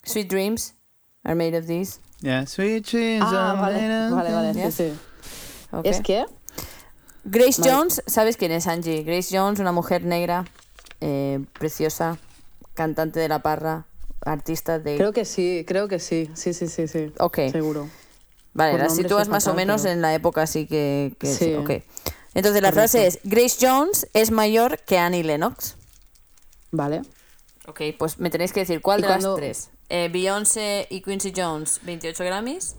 Sweet Dreams are made of these. Yeah, sweet dreams Ah, are vale, made of vale, vale, Yes. sí, sí. Ok. ¿Es que? Grace Vale. Jones, ¿sabes quién es Angie? Grace Jones, una mujer negra, eh, preciosa, cantante de la parra, artista de... Creo que sí, creo que sí. Sí, sí, sí, sí. Ok. Seguro. Vale, por la nombre sitúas más o menos pero- en la época así que... que Sí. ok. Entonces la frase es, Grace Jones es mayor que Annie Lennox. Vale. Ok, pues me tenéis que decir cuál ¿Y de las tres. Eh, Beyoncé y Quincy Jones, 28 Grammys.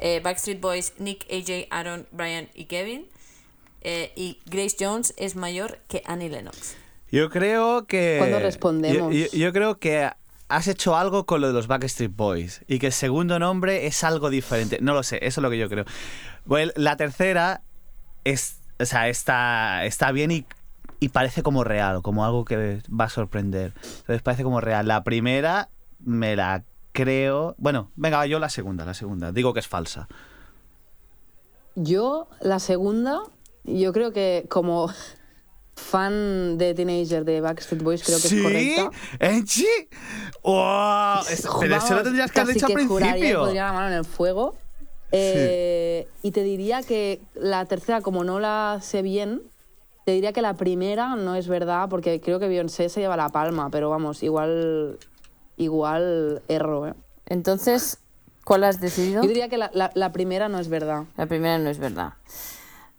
Eh, Backstreet Boys, Nick, AJ, Aaron, Brian y Kevin. Eh, y Grace Jones es mayor que Annie Lennox. Yo creo que. ¿Cuándo respondemos? Yo, yo- yo creo que has hecho algo con lo de los Backstreet Boys y que el segundo nombre es algo diferente. No lo sé, eso es lo que yo creo. Bueno, la tercera es, o sea, está, está bien y, y parece como real, como algo que va a sorprender. Entonces parece como real. La primera me la creo. Bueno, venga, yo la segunda, la segunda. Digo que es falsa. Yo, la segunda, yo creo que como fan de Teenager de Backstreet Boys, creo que ¿Sí? es correcta. ¿Enchi? ¡Wow! Pero eso lo tendrías que haber dicho al principio. pondría la mano en el fuego. Eh, Y te diría que la tercera, como no la sé bien, te diría que la primera no es verdad, porque creo que Beyoncé se lleva la palma, pero vamos, igual, igual erro, ¿eh? Entonces, ¿cuál has decidido? Yo diría que la, la- la primera no es verdad. La primera no es verdad.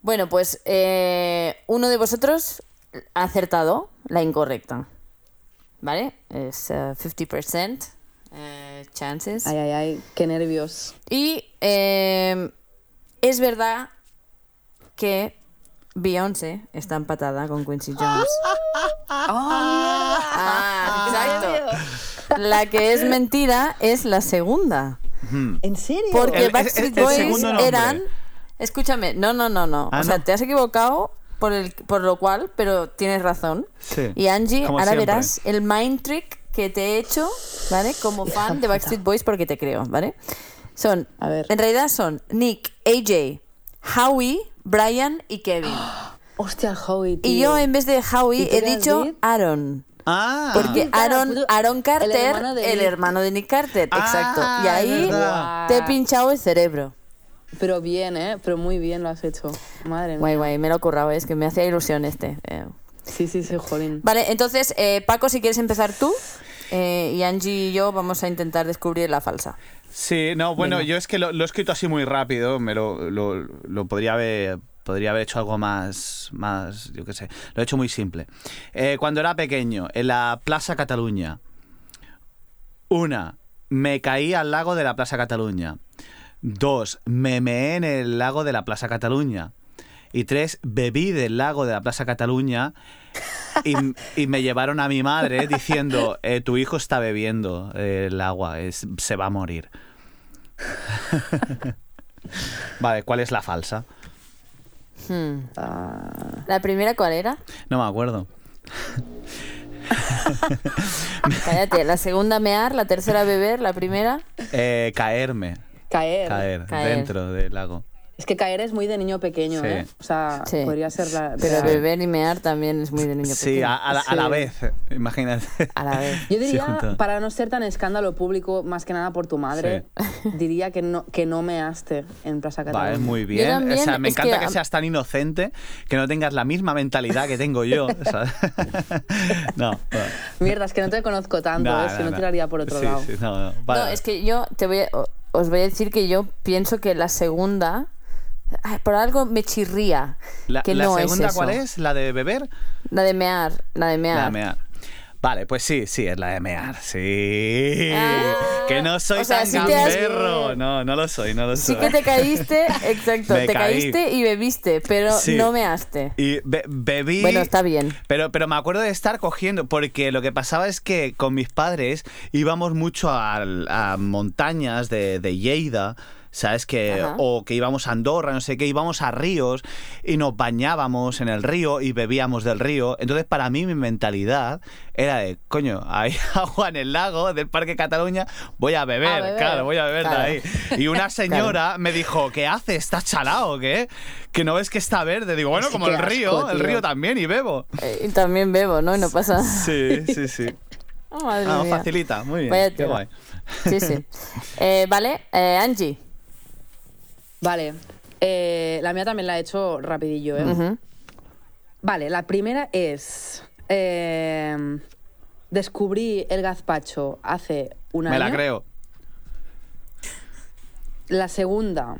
Bueno, pues eh, uno de vosotros acertado la incorrecta. ¿Vale? Es eh, 50% eh, chances. Ay, ay, ay, qué nervios. Y eh, es verdad que Beyoncé está empatada con Quincy Jones. Ah, exacto. La que es mentira es la segunda. ¿En serio? Porque El- Backstreet el- el Boys eran. Escúchame, no, no, no, no. Ah, o sea, ¿no? te has equivocado por, el, por lo cual, pero tienes razón. Sí, Y Angie, como ahora siempre. verás el mind trick que te he hecho, ¿vale? Como fan de Backstreet Boys porque te creo, ¿vale? Son, A ver. en realidad son Nick, AJ, Howie, Brian y Kevin. Hostia, el Howie, tío. Y yo en vez de ¿Y Howie he dicho dicho? Aaron. Ah, Porque Claro, Aaron, Aaron Carter, el hermano de el Nick. hermano de Nick Carter, Ah, exacto. Y ahí te he pinchado el cerebro. Pero bien, ¿eh? Pero muy bien lo has hecho. Madre mía. Guay, guay, me lo he currado, es que me hacía ilusión este. eh. Sí, sí, sí, jolín. Vale, entonces, eh, Paco, si quieres empezar tú, eh, y Angie y yo vamos a intentar descubrir la falsa. Sí, no, bueno, Venga. yo es que lo, lo he escrito así muy rápido, me lo, lo- lo podría haber podría haber hecho algo más, más, yo qué sé, lo he hecho muy simple. Eh, cuando era pequeño, en la Plaza Cataluña, una, me caí al lago de la Plaza Cataluña. Dos, me meé en el lago de la Plaza Cataluña. Y tres, bebí del lago de la Plaza Cataluña y, y me llevaron a mi madre diciendo, eh, tu hijo está bebiendo eh, el agua, es- se va a morir. vale, ¿cuál es la falsa? Hmm. Ah, ¿La primera cuál era? No me acuerdo. Cállate, la segunda mear, la tercera beber, la primera. Eh, caerme, caer. caer, Caer. dentro del lago. Es que caer es muy de niño pequeño, Sí. ¿eh? O sea, Sí. podría ser la. Pero beber y mear también es muy de niño Sí, pequeño. a, a la, a la Sí. vez, imagínate. A la vez. Yo Sí, diría, para no ser tan escándalo público, más que nada por tu madre, diría que no, que no measte en Plaza Cataluña. Vale, muy bien. también, o sea, me encanta que seas tan inocente, que no tengas la misma mentalidad que tengo yo. ¿sabes? no, no. Mierda, es que no te conozco tanto, No, ¿eh? Si no, no, no. tiraría por otro Sí, lado. sí, no, no. Vale. No, es que yo te voy a- os voy a decir que yo pienso que la segunda ay, por algo me chirría La, que la no segunda, es eso. ¿cuál es? ¿La de beber? La de mear, la de mear. La de mear. Vale, pues sí, sí, es la de mear. Sí. Ah, que no soy o sea, tan sí te has- gamberro. No, no lo soy, no lo Sí soy. que te caíste, exacto, Me te caí. caíste y bebiste, pero Sí. no measte. Y be- bebí. Bueno, está bien. Pero, pero me acuerdo de estar cogiendo, porque lo que pasaba es que con mis padres íbamos mucho a, a montañas de, de Lleida, ¿sabes? Que, Ajá. o que íbamos a Andorra, no sé qué, íbamos a ríos y nos bañábamos en el río y bebíamos del río. Entonces, para mí, mi mentalidad era de, coño, hay agua en el lago del Parque Cataluña, voy a beber, A beber. claro, voy a beber Claro. de ahí. Y una señora me dijo, ¿qué hace? ¿Estás chalado o qué? Que no ves que está verde. Digo, bueno, como el río, el río también y bebo. Eh, y también bebo, ¿no? Y no pasa. Sí, sí, sí. Oh, madre Ah, mía. facilita, muy bien. Vaya Qué guay. Sí, sí. Eh, vale, eh, Angie. Vale. Eh, la mía también la he hecho rapidillo, ¿eh? Vale, la primera es. eh, descubrí el gazpacho hace un Me año. la creo. La segunda,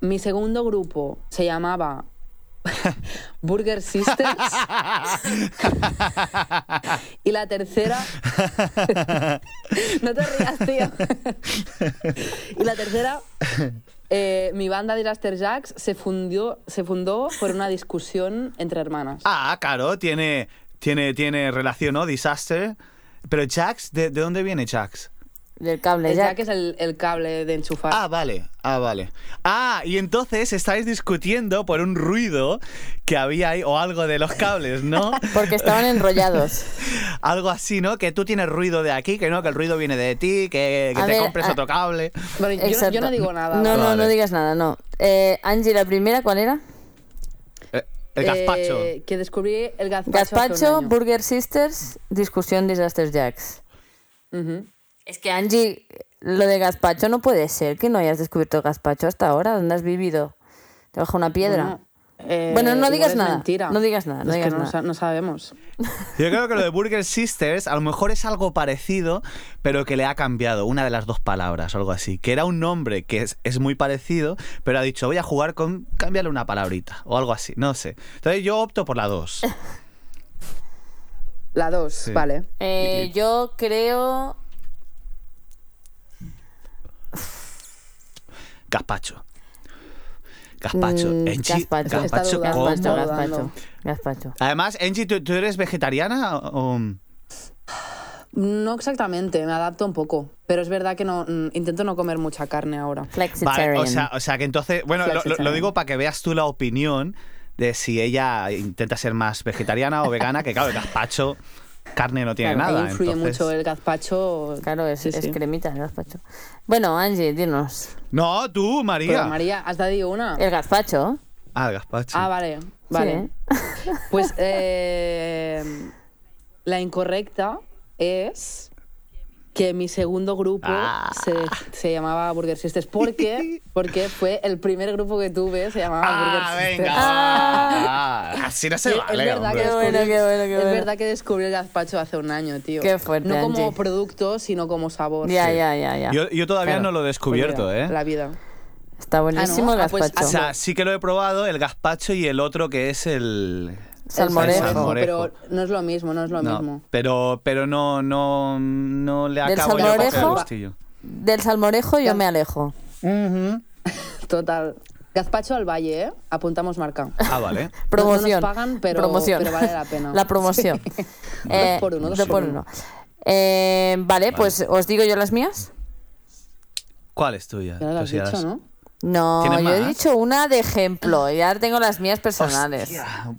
mi segundo grupo se llamaba Burger Sisters. y la tercera. no te rías, tío. y la tercera, eh, mi banda Disaster Jacks se, fundió, se fundó por una discusión entre hermanas. Ah, claro, tiene, tiene, tiene relación, ¿no? Disaster. pero Jax, ¿de, de dónde viene Jax? Del cable, El ya. jack es el, el cable de enchufar. Ah, vale, ah, vale. Ah, y entonces estáis discutiendo por un ruido que había ahí, o algo de los cables, ¿no? Porque estaban enrollados. algo así, ¿no? Que tú tienes ruido de aquí, que no, que el ruido viene de ti, que, te ver, compres a- otro cable. Bueno, yo, no- yo Exacto. no digo nada. No, no, no digas nada, no. Eh, Angie, la primera, ¿cuál era? Eh, El gazpacho. Eh, que descubrí el gazpacho. hace Gazpacho, un año. Burger Sisters, discusión Disaster Jacks. Es que Angie, lo de gazpacho no puede ser que no hayas descubierto gazpacho hasta ahora. ¿Dónde has vivido? ¿Debajo de una piedra? Bueno, eh, Bueno, no digas es nada, mentira. no digas nada, no Es que digas no, nada. sa- no sabemos. Yo creo que lo de Burger Sisters a lo mejor es algo parecido, pero que le ha cambiado una de las dos palabras o algo así. Que era un nombre que es, es muy parecido, pero ha dicho voy a jugar con cambiarle una palabrita o algo así, no sé. Entonces yo opto por la 2. La dos, Sí. vale. Eh, yo creo... Gazpacho. Gazpacho. Mm, Enchi, gazpacho. Gazpacho Gazpacho, gazpacho, gazpacho. Además, Enchi, ¿tú, tú eres vegetariana o...? No exactamente, me adapto un poco. Pero es verdad que no mm, intento no comer mucha carne ahora. Vale, o sea, o sea que entonces, bueno, lo, digo para que veas tú la opinión de si ella intenta ser más vegetariana o vegana, que claro, el gazpacho, carne no tiene Claro, nada. Ahí influye entonces- mucho el gazpacho. Claro, es, Sí, es sí. cremita el gazpacho. Bueno, Angie, dinos. No, tú, María. Pero María, ¿has dado una? El gazpacho. Ah, el gazpacho. Ah, vale, vale. Pues eh, la incorrecta es que mi segundo grupo Ah. se, se llamaba Burger Sisters. ¿Por qué? Porque fue el primer grupo que tuve, se llamaba Ah, Burger Sisters. venga. Ah, así no se Es- vale, es verdad hombre. que Qué bueno, descubrí- qué bueno, qué es bueno. verdad que descubrí el gazpacho hace un año, tío. Qué fuerte, No como Angie. producto, sino como sabor. Ya, Sí. ya, ya, ya. Yo, yo todavía Claro. no lo he Pues descubierto, mira, ¿eh? La vida. Está buenísimo Ah, el. Ah, pues, gazpacho. O sea, sí que lo he probado, el gazpacho y el otro que es el... Salmorejo. salmorejo. Pero no es lo mismo, no es lo No, mismo. pero, pero no, no, no le ¿Del acabo yo de coger el salmorejo? gustillo. Del salmorejo yo me alejo. Total. Gazpacho al Valle, ¿eh? Apuntamos marca. Ah, vale. Promoción. No nos pagan, pero- promoción. pero vale la pena. La promoción. Eh, Dos por uno, dos dos por uno. uno. Eh, vale, pues os digo yo las mías. ¿Cuál es tuya? Ya lo has dicho, ¿no? No, ¿Tienes yo he más? dicho una de ejemplo. y ahora tengo las mías personales.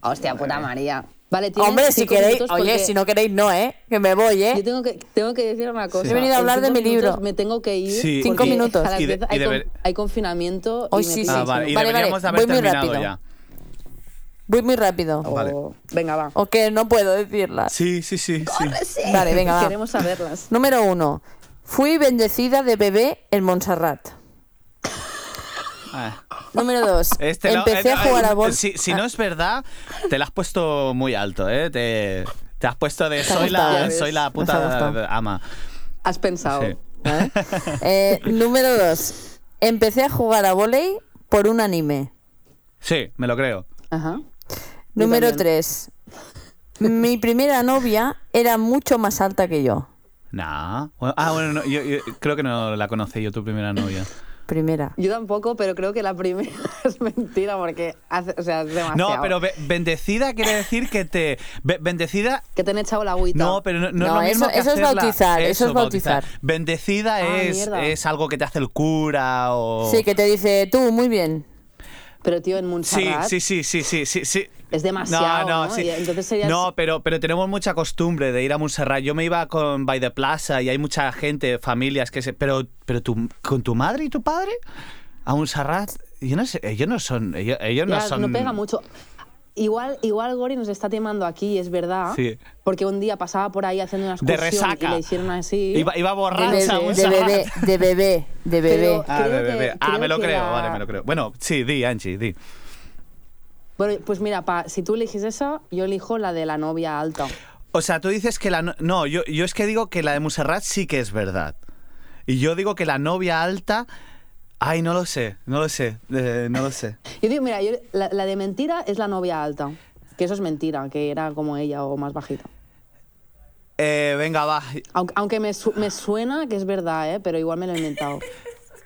Hostia, puta María. Vale, Hombre, si queréis, oye, porque si no queréis, no, ¿eh? Que me voy, Yo ¿eh? tengo que, tengo que decir una cosa. He venido a hablar de mi libro. minutos Me tengo que ir. Sí. Cinco minutos. a las Y de- y hay, con- hay confinamiento. Hoy me sí, sí. Ah, vale. Y Vale, deberíamos vale, voy muy terminado rápido. ya. Voy muy rápido. O- Vale. Venga, va. O que no puedo decirlas. Sí, sí, sí. sí. Vale, venga, va. Queremos saberlas. Número uno. Fui bendecida de bebé en Montserrat. Ah. Número dos. Este Empecé eh, a jugar eh, a bol. Si, si no es verdad, te la has puesto muy alto, ¿eh? Te, te has puesto de soy gustado, la, soy la puta ama. Has pensado. Eh, número dos. Empecé a jugar a volei por un anime. Sí, me lo creo. Ajá. Número tres. Mi primera novia era mucho más alta que yo. Nah. Ah, bueno, no, yo, yo creo que no la conocí yo, tu primera novia. Primera. Yo tampoco, pero creo que la primera es mentira porque hace, o sea, es demasiado. No, pero be- bendecida quiere decir que te. be- bendecida. Que te han echado la agüita. No, pero no, no es No, lo mismo eso- que eso es bautizar, eso es bautizar. Bendecida Ah, es, mierda. es algo que te hace el cura o. Sí, que te dice, tú, muy bien. Pero tío, en Montserrat sí, sí, sí, sí, sí, sí. es demasiado, No, ¿no? no, sí. Entonces serías... No, pero, pero tenemos mucha costumbre de ir a Montserrat. Yo me iba con By the Plaza y hay mucha gente, familias que se. Pero, pero tu, con tu madre y tu padre a Montserrat, yo no sé, ellos no son. Ellos, ellos no son. pega mucho. Igual, igual Gori nos está timando aquí, es verdad. Sí. Porque un día pasaba por ahí haciendo una De excursión resaca. y le hicieron así. Iba, iba De, borracha de bebé, de bebé, de bebé. Ah, de que- bebé. Ah, me lo creo, la- vale, me lo creo. Bueno, sí, di, Angie, di. Bueno, pues mira, pa, si tú eliges esa, yo elijo la de la novia alta. O sea, tú dices que la. no- No, yo, yo es que digo que la de Montserrat sí que es verdad. Y yo digo que la novia alta. Ay, no lo sé, no lo sé, eh, no lo sé. Yo digo, mira, yo- la, la de mentira es la novia alta. Que eso es mentira, que era como ella o más bajita. Eh, venga, va. Aunque, aunque me, su- me suena que es verdad, ¿eh? pero igual me lo he inventado.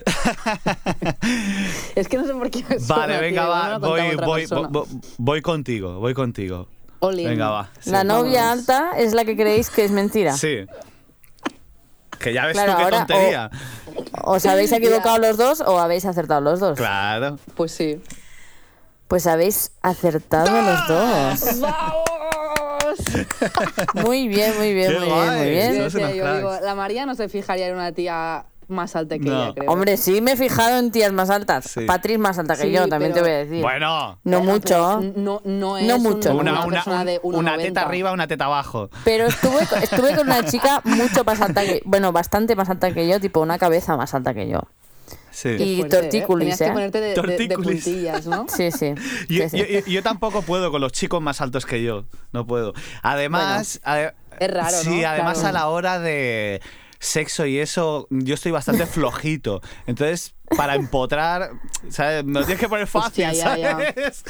es que no sé por qué me suena, Vale, tío, venga, lo va. Voy, voy, persona. vo- vo- voy contigo, voy contigo. All in. Venga, va. sí. La novia Vamos. alta es la que creéis que es mentira. Sí. Que ya ves Claro, tú qué ahora, tontería. ¿Os habéis equivocado los dos o habéis acertado los dos? Claro. Pues sí. Pues habéis acertado los dos. ¡Vamos! Muy bien, muy bien, Qué muy bien, muy bien. Sí, yo digo, la María no se fijaría en una tía más alta que No. ella, creo. Hombre, sí me he fijado en tías más altas. Sí. Patrick más alta que Sí, yo, también te voy a decir. Bueno. no mucho. pero No, no es No un- mucho. una, Una, una, persona de un- una 1,90. teta arriba, una teta abajo. Pero estuve, estuve con una chica mucho más alta que bueno, bastante más alta que yo, tipo una cabeza más alta que yo. Sí. Y Fuerte, ¿eh? tortícolis, Tenías ¿eh? que ponerte de, de- puntillas, ¿no? Sí, sí. Yo, sí, sí. yo- yo- yo tampoco puedo con los chicos más altos que yo. No puedo. Además. ade- es raro, Sí, ¿no? además Claro. a la hora de sexo y eso, yo estoy bastante flojito. Entonces, para empotrar, ¿sabes? Me lo tienes que poner fácil, Hostia, ya, ya. ¿sabes?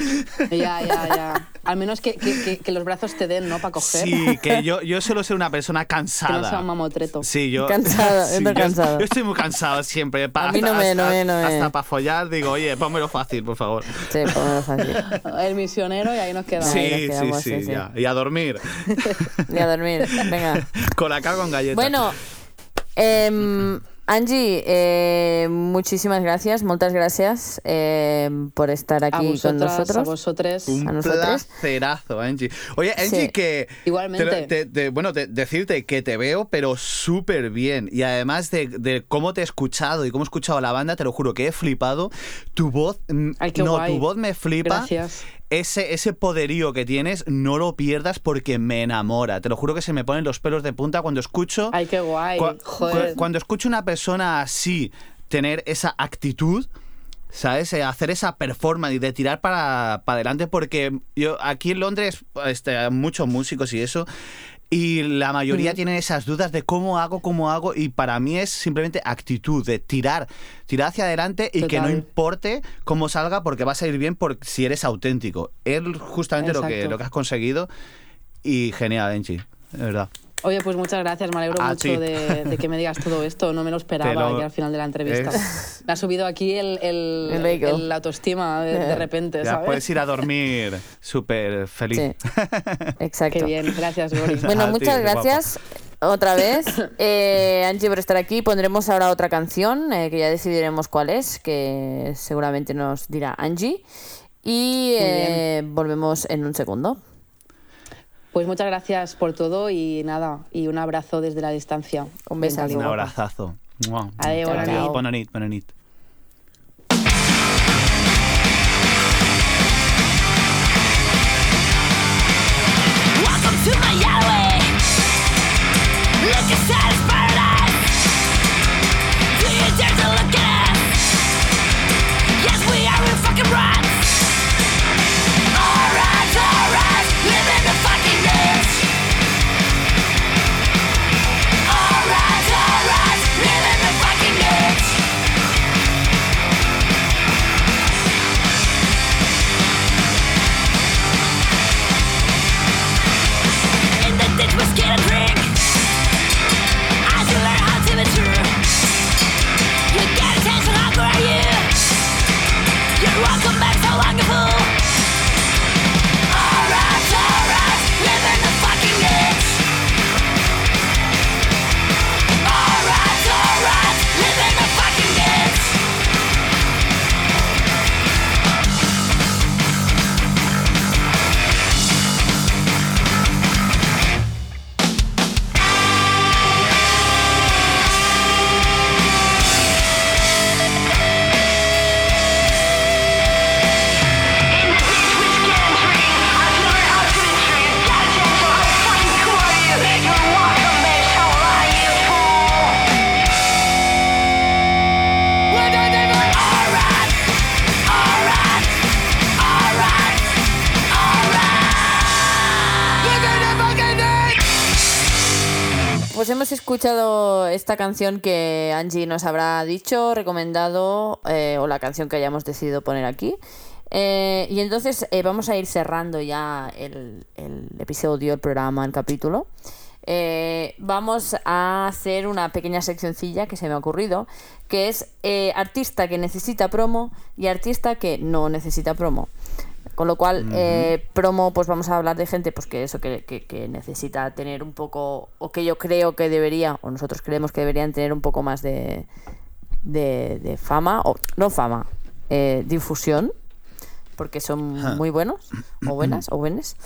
Ya, ya, ya. Al menos que, que- que- que los brazos te den, ¿no? Para coger. Sí, que yo, yo suelo ser una persona Que no cansada. sea un mamotreto. Sí, yo. Cansado, sí, estoy cansado. Yo, estoy muy cansado siempre. pa- A mí no me- no me- no me- Hasta para follar digo, oye, pónmelo fácil, por favor. Sí, ponlo fácil. El misionero y ahí nos quedamos. Nos Sí, sí, quedamos, sí, sí, sí. ya. Y a dormir. Y a dormir. Venga. con la cara con galletas. Bueno, em, Angie, eh, muchísimas gracias, muchas gracias em, por estar A aquí con vosotras, a nosotros. vosotros. Un a nosotros. placerazo, Angie. Oye, Angie, Sí. que. Igualmente. te- te- te- bueno, te- decirte que te veo, pero súper bien. Y además de, de cómo te he escuchado y cómo he escuchado a la banda, te lo juro que he flipado. Tu voz. mm, Ay, qué no, guay. tu voz me flipa. Gracias. Ese, ese poderío que tienes, no lo pierdas porque me enamora. Te lo juro que se me ponen los pelos de punta cuando escucho. Ay, qué guay. Joder. cu- Cuando escucho una persona así tener esa actitud, ¿sabes? Eh, hacer esa performance y de tirar para, para adelante, porque yo aquí en Londres este, muchos músicos y eso. Y la mayoría tienen esas dudas de cómo hago, cómo hago, y para mí es simplemente actitud, de tirar, tirar hacia adelante y que no importe cómo salga, porque va a salir bien por, si eres auténtico. Es justamente lo que, lo que has conseguido, y genial, Enchi, de verdad. Oye, pues muchas gracias, me alegro A mucho de, de que me digas todo esto, no me lo esperaba lo- aquí al final de la entrevista. Es- Me ha subido aquí el, el, El ego. el- la autoestima de, de repente, Ya ¿sabes? puedes ir a dormir súper feliz. Sí, exacto. Qué bien, gracias, Gori. Bueno, ti, muchas gracias otra vez, eh, Angie, por estar aquí. Pondremos ahora otra canción, eh, que ya decidiremos cuál es, que seguramente nos dirá Angie. Y eh, volvemos en un segundo. Pues muchas gracias por todo y nada, y un abrazo desde la distancia. Un besazo. Bien, Un abrazazo. Adeu, Chao, bona nit. Bona nit, escuchado esta canción que Angie nos habrá dicho, recomendado, eh, o la canción que hayamos decidido poner aquí. Eh, y entonces eh, vamos a ir cerrando ya el, el episodio, el programa, el capítulo. Eh, vamos a hacer una pequeña seccioncilla que se me ha ocurrido, que es eh, artista que necesita promo y artista que no necesita promo. Con lo cual, eh, promo, pues vamos a hablar de gente pues que eso, que, que- que necesita tener un poco, o que yo creo que debería, o nosotros creemos que deberían tener un poco más de, de, de fama, o no fama, eh, difusión, porque son muy buenos, o buenas, o buenas.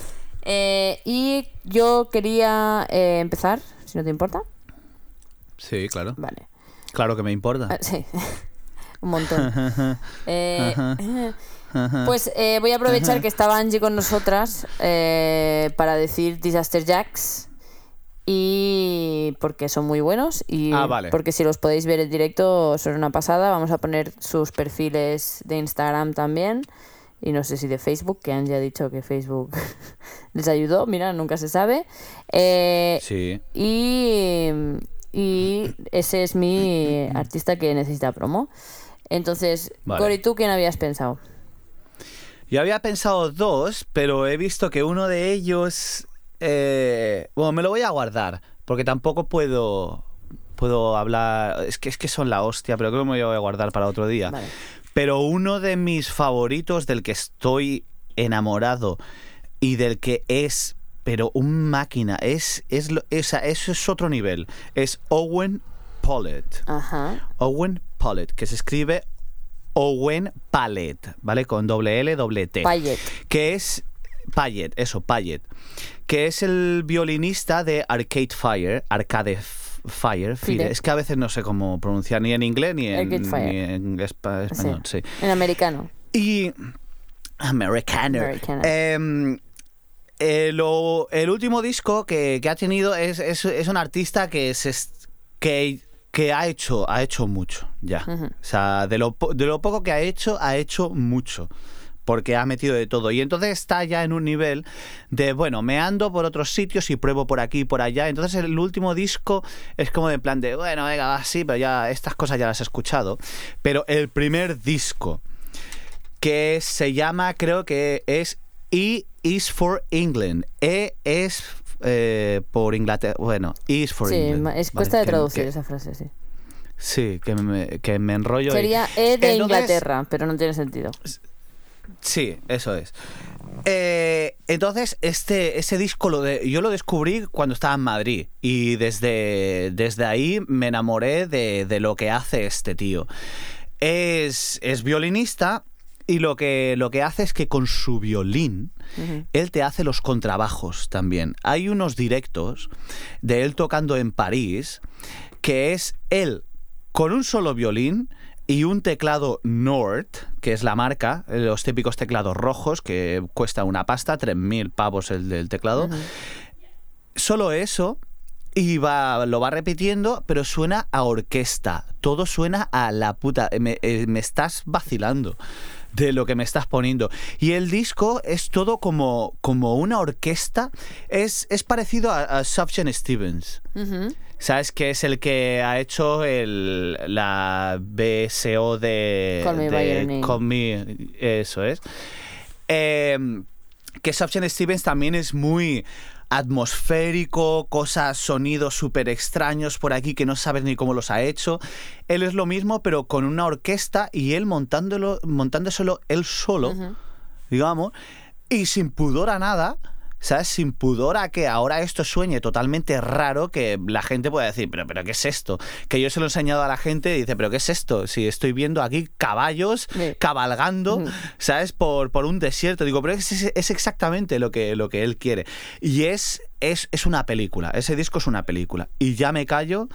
Eh, y yo quería empezar, si no te importa. Sí, claro. Vale. Claro que me importa. Ah, sí, un montón. Eh, pues eh, voy a aprovechar que estaba Angie con nosotras eh, para decir Disaster Jacks. Y porque son muy buenos y Ah, vale. porque si los podéis ver en directo son una pasada. Vamos a poner sus perfiles de Instagram también y no sé si de Facebook, que Angie ha dicho que Facebook les ayudó. Mira, nunca se sabe. Eh, Sí. y, y ese es mi artista que necesita promo. Entonces, Vale. Cori, ¿tú quién habías pensado? Yo había pensado dos, pero he visto que uno de ellos... eh, bueno, me lo voy a guardar, porque tampoco puedo... Puedo hablar... Es que, es que son la hostia, pero creo que me lo voy a guardar para otro día. Vale. Pero uno de mis favoritos, del que estoy enamorado y del que es, pero un máquina, es, es, esa, eso es otro nivel. Es Owen Pollett. Ajá. Owen Pollett, que se escribe Owen Pallet, ¿vale? Con doble L, doble T. Payet. Que es Payet, eso, Payet. Que es el violinista de Arcade Fire, Arcade Fire. Es que a veces no sé cómo pronunciar ni en inglés ni en, ni en espa- español. sí. En americano. Y. Americano. Americano. Em, eh, lo- el último disco que, que ha tenido es, es, es un artista que, se, es- que, que ha, hecho, ha hecho mucho ya. O sea, de lo, de lo poco que ha hecho, ha hecho mucho. Porque ha metido de todo. Y entonces está ya en un nivel de, bueno, me ando por otros sitios y pruebo por aquí y por allá. Entonces el último disco es como de plan de, bueno, venga, va, sí, pero ya estas cosas ya las he escuchado. Pero el primer disco que se llama, creo que es E is for England. E es eh, por Inglaterra. Bueno, is for Sí, England. es Vale, cuesta de traducir que- esa frase, sí. sí, que me, que me enrollo. ahí. Sería E de Entonces- Inglaterra, pero no tiene sentido. Sí, eso es. Eh, entonces, este, ese disco lo de, yo lo descubrí cuando estaba en Madrid y desde, desde ahí me enamoré de, de lo que hace este tío. Es, es violinista y lo que, lo que hace es que con su violín él te hace los contrabajos también. Hay unos directos de él tocando en París que es él con un solo violín y un teclado Nord, que es la marca, eh, los típicos teclados rojos que cuesta una pasta, 3.000 pavos el del teclado. Solo eso y va, lo va repitiendo, pero suena a orquesta. Todo suena a la puta. Me, eh, me estás vacilando de lo que me estás poniendo. Y el disco es todo como, como una orquesta. Es, es parecido a, a Stevens. ¿Sabes? Que es el que ha hecho el, la BSO de. Call Me By de Your Name. Call Me, eso es. Eh, que Sufjan Stevens también es muy atmosférico, cosas, sonidos súper extraños por aquí que no sabes ni cómo los ha hecho. Él es lo mismo, pero con una orquesta y él montándolo, montándoselo él solo, digamos, y sin pudor a nada. ¿Sabes? Sin pudor a que ahora esto sueñe totalmente raro, que la gente pueda decir, pero, pero ¿qué es esto? Que yo se lo he enseñado a la gente y dice, pero ¿qué es esto? Si estoy viendo aquí caballos Sí. cabalgando, ¿sabes? Por, por un desierto. Digo, pero es, es exactamente lo que, lo que él quiere. Y es, es, es una película, ese disco es una película. Y ya me callo,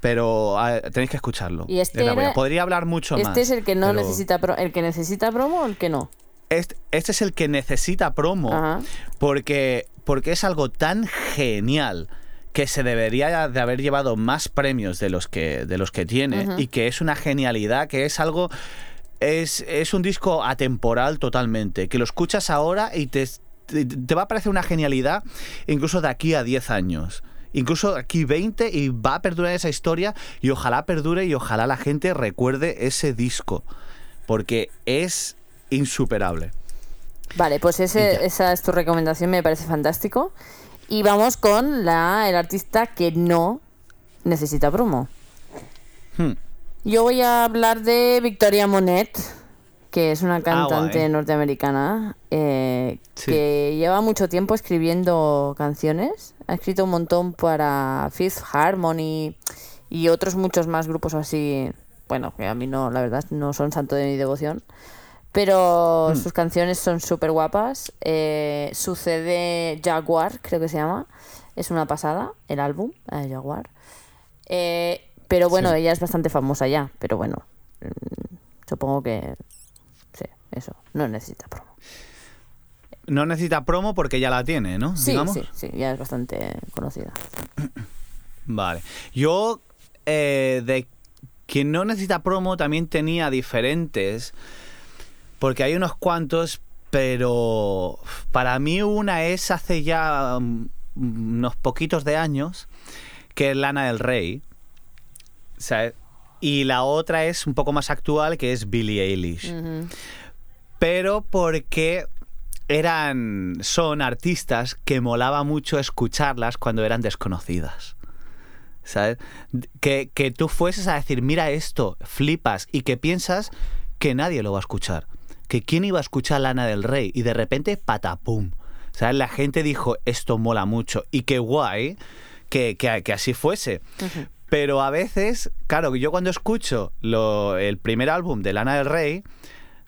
pero tenéis que escucharlo. Y este era-. Podría hablar mucho más. Este es el que no pero necesita pro- el que necesita promo o el que no. Este, este es el que necesita promo Ajá. porque, porque es algo tan genial que se debería de haber llevado más premios de los que, de los que tiene y que es una genialidad, que es algo... Es, es un disco atemporal totalmente, que lo escuchas ahora y te, te, te va a parecer una genialidad incluso de aquí a 10 años. Incluso aquí 20 y va a perdurar esa historia y ojalá perdure y ojalá la gente recuerde ese disco. Porque es insuperable. Vale, pues ese, esa es tu recomendación, me parece fantástico. Y vamos con la, el artista que no necesita promo. Hmm. Yo voy a hablar de Victoria Monet, que es una cantante guay. norteamericana eh, Sí. que lleva mucho tiempo escribiendo canciones. Ha escrito un montón para Fifth Harmony y otros muchos más grupos así. Bueno, que a mí no, la verdad, no son santo de mi devoción. Pero sus canciones son súper guapas. Eh, su CD Jaguar, creo que se llama, es una pasada, el álbum, eh, Jaguar. Eh, pero bueno, ella es bastante famosa ya, pero bueno, mm, supongo que sí, eso, no necesita promo. No necesita promo porque ya la tiene, ¿no? Sí, Digamos. sí, sí, ya es bastante conocida. Vale. Yo, eh, de quien no necesita promo, también tenía diferentes. Porque hay unos cuantos, pero para mí una es hace ya mm, unos poquitos de años, que es Lana del Rey. ¿sabes? Y la otra es un poco más actual, que es Billie Eilish. Pero porque eran son artistas que molaba mucho escucharlas cuando eran desconocidas. ¿Sabes? Que, que tú fueses a decir, mira esto, flipas, y que piensas que nadie lo va a escuchar. Que quién iba a escuchar Lana del Rey, y de repente, patapum. ¿Sabes? La gente dijo, esto mola mucho, y qué guay que, que- que así fuese. Pero a veces, claro, yo cuando escucho lo- el primer álbum de Lana del Rey,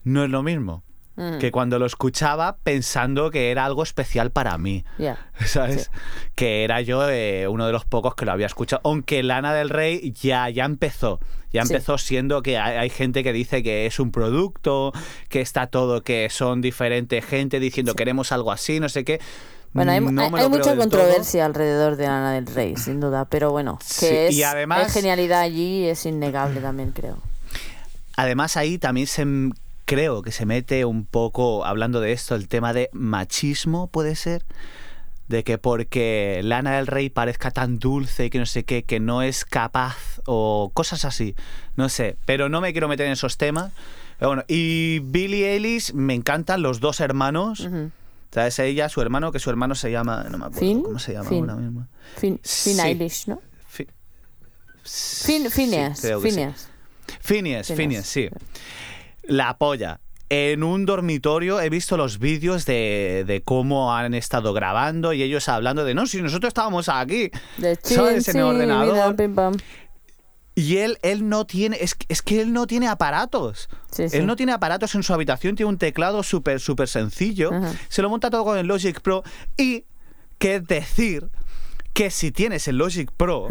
no es lo mismo Ujú. que cuando lo escuchaba pensando que era algo especial para mí. Ya. ¿Sabes? Que era yo eh, uno de los pocos que lo había escuchado. Aunque Lana del Rey ya, ya empezó. Ya Sí. empezó siendo que hay, hay gente que dice que es un producto, que está todo, que son diferentes gente diciendo queremos algo así, no sé qué. Bueno, hay, No mucha todo. controversia alrededor de Ana del Rey, sin duda, pero bueno, que Sí, es, y además- hay genialidad allí es innegable también, creo. Además ahí también se creo que se mete un poco hablando de esto el tema de machismo puede ser de que porque Lana del Rey parezca tan dulce y que no sé qué que no es capaz o cosas así no sé pero no me quiero meter en esos temas Pero bueno y Billie Eilish me encantan los dos hermanos Ujú. sabes ella su hermano que su hermano se llama no me acuerdo Finn, cómo se llama Finn. ahora mismo Fin, Finn Sí. Eilish, ¿no? Fi- Fin, Sí, Phineas, sí. Phineas. Phineas, Phineas. Phineas, sí. La polla. En un dormitorio he visto los vídeos de, de cómo han estado grabando y ellos hablando de, no, si nosotros estábamos aquí, De ¿sabes? En el chin, ordenador. mira, pim, pam. Y él, él no tiene, es, que- es que él no tiene aparatos. Sí, sí. Él no tiene aparatos en su habitación, tiene un teclado súper, súper sencillo. Se lo monta todo con el Logic Pro. Y que decir que si tienes el Logic Pro,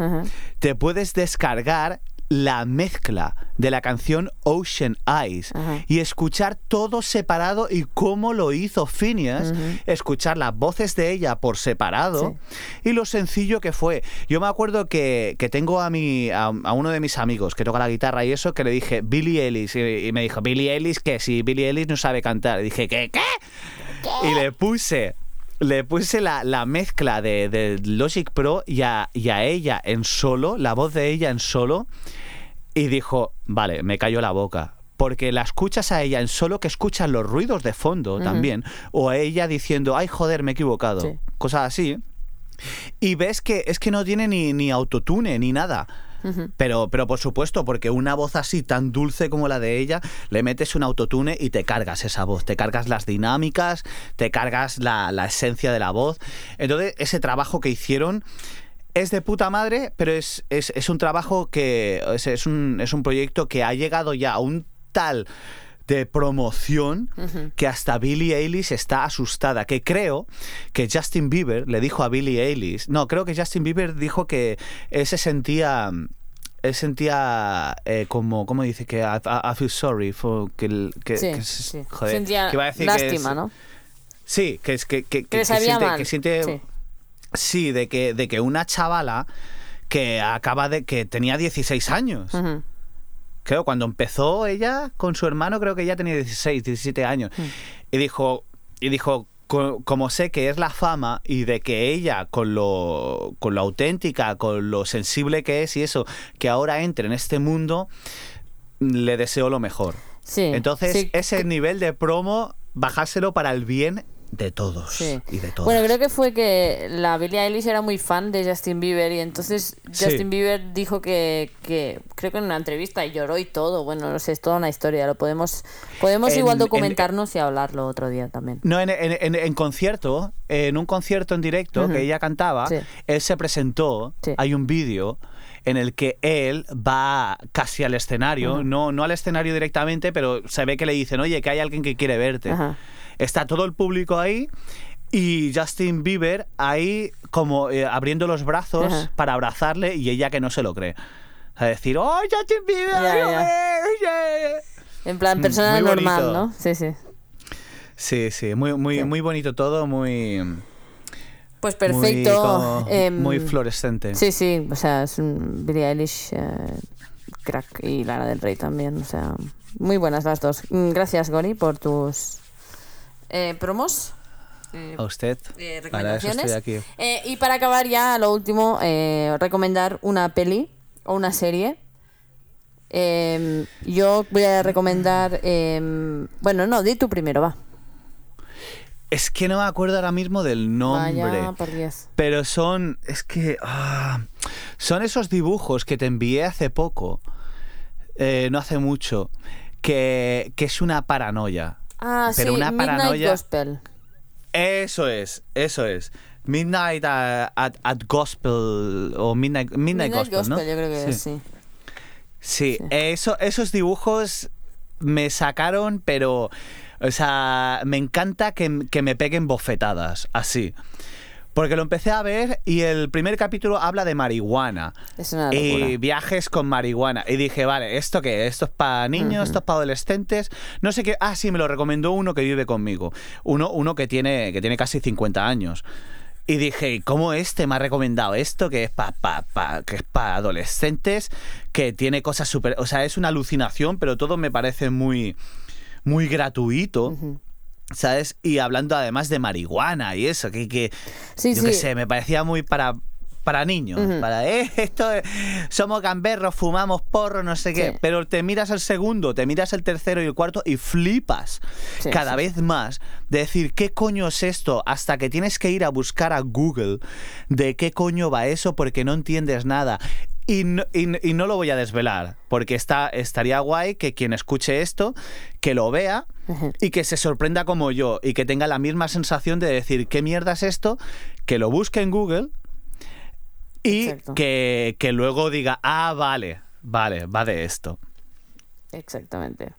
te puedes descargar la mezcla de la canción Ocean Eyes Ajá. y escuchar todo separado y cómo lo hizo Phineas, escuchar las voces de ella por separado y lo sencillo que fue. Yo me acuerdo que, que tengo a, mi, a, a uno de mis amigos que toca la guitarra y eso, que le dije Billie Ellis y, y me dijo, Billie Ellis, que si Billie Ellis no sabe cantar. Y dije, ¿qué? ¿Qué? Y le puse le puse la, la mezcla de, de Logic Pro y a, y a ella en solo, la voz de ella en solo, y dijo, vale, me cayó la boca. Porque la escuchas a ella en solo que escuchas los ruidos de fondo también, o a ella diciendo, ay joder, me he equivocado, Sí. cosas así. Y ves que es que no tiene ni, ni autotune ni nada. Pero, pero por supuesto, porque una voz así tan dulce como la de ella, le metes un autotune y te cargas esa voz, te cargas las dinámicas, te cargas la, la esencia de la voz. Entonces, ese trabajo que hicieron es de puta madre, pero es, es, es un trabajo que es, es un, es un proyecto que ha llegado ya a un tal de promoción que hasta Billie Eilish está asustada. Que creo que Justin Bieber le dijo a Billie Eilish. No, creo que Justin Bieber dijo que él se sentía. Él sentía eh, como, ¿cómo dice? Que I, I- feel sorry for que, que, Sí, que sí. joder, Sentía que iba a decir que lástima, es- ¿no? Sí, que es que, que, Que que siente, mal. que siente Sí. Sí, de que, de que una chavala que acaba de. que tenía 16 años. Ujú. Creo, cuando empezó ella con su hermano, creo que ella tenía 16, 17 años. Mm. Y dijo. Y dijo. "Co- Como sé que es la fama y de que ella, con lo, con lo auténtica, con lo sensible que es y eso, que ahora entre en este mundo, le deseo lo mejor. Sí. Entonces, sí, ese nivel de promo, bajárselo para el bien de todos Sí. y de todas. Bueno, creo que fue que la Billie Eilish era muy fan de Justin Bieber y entonces Sí. Justin Bieber dijo que, que creo que en una entrevista y lloró y todo. Bueno, no sé, es toda una historia. Lo podemos podemos En- igual en- documentarnos y hablarlo otro día también. No, en, en- en- en concierto, en un concierto en directo que ella cantaba, Sí. él se presentó, Sí. hay un vídeo en el que él va casi al escenario, no, no al escenario directamente, pero se ve que le dicen, oye, que hay alguien que quiere verte. Ajá. Está todo el público ahí y Justin Bieber ahí como eh, abriendo los brazos Ajá. para abrazarle y ella que no se lo cree. A decir, ¡oh, Justin Bieber! Oye". En plan, Mm, persona muy normal, bonito. ¿no? Sí, sí. Sí, sí, muy, muy, Sí. muy bonito todo, muy... Pues Muy, perfecto. como- em, muy fluorescente. Sí, sí, o sea, es un Billie Eilish eh, crack y Lana del Rey también, o sea, muy buenas las dos. Mm, Gracias, Gori, por tus eh, promos. eh, A usted. eh, Para eso recomendaciones. estoy aquí. Eh, y para acabar ya, lo último, eh, recomendar una peli o una serie. Em, yo voy a recomendar... em, bueno, no, di tú primero, va. Es que no me acuerdo ahora mismo del nombre. Vaya, por Dios. Pero son. Es que. ah, son esos dibujos que te envié hace poco. eh, no hace mucho. Que, que es una paranoia. Ah, Pero sí, una Midnight paranoia- Gospel. Eso es, eso es. Midnight uh, at, at Gospel. O Midnight, Midnight, Gospel, ¿no? yo creo que sí. Sí, Sí. Eso, esos dibujos me sacaron, pero, o sea, me encanta que, que me peguen bofetadas, así. Porque lo empecé a ver y el primer capítulo habla de marihuana. Es una locura. Y viajes con marihuana. Y dije, vale, ¿esto qué? ¿Esto es para niños? ¿Esto es para adolescentes? No sé qué. Ah, sí, me lo recomendó uno que vive conmigo. Uno, uno que, tiene, que tiene casi 50 años. Y dije, ¿cómo este me ha recomendado esto? Que es para pa, pa- que es para adolescentes, que tiene cosas súper... O sea, es una alucinación, pero todo me parece muy, muy gratuito. ¿Sabes? Y hablando además de marihuana y eso, que, que Sí, yo qué sé, me parecía muy para para niños, para eh, esto es- somos gamberros, fumamos porro, no sé qué, Sí. pero te miras el segundo, te miras el tercero y el cuarto y flipas Sí, cada sí, vez más de decir qué coño es esto, hasta que tienes que ir a buscar a Google de qué coño va eso porque no entiendes nada. Y no, y no- y no lo voy a desvelar, porque está, estaría guay que quien escuche esto, que lo vea y que se sorprenda como yo y que tenga la misma sensación de decir qué mierda es esto, que lo busque en Google y que, que luego diga, ah, vale, vale, va de esto. Exactamente.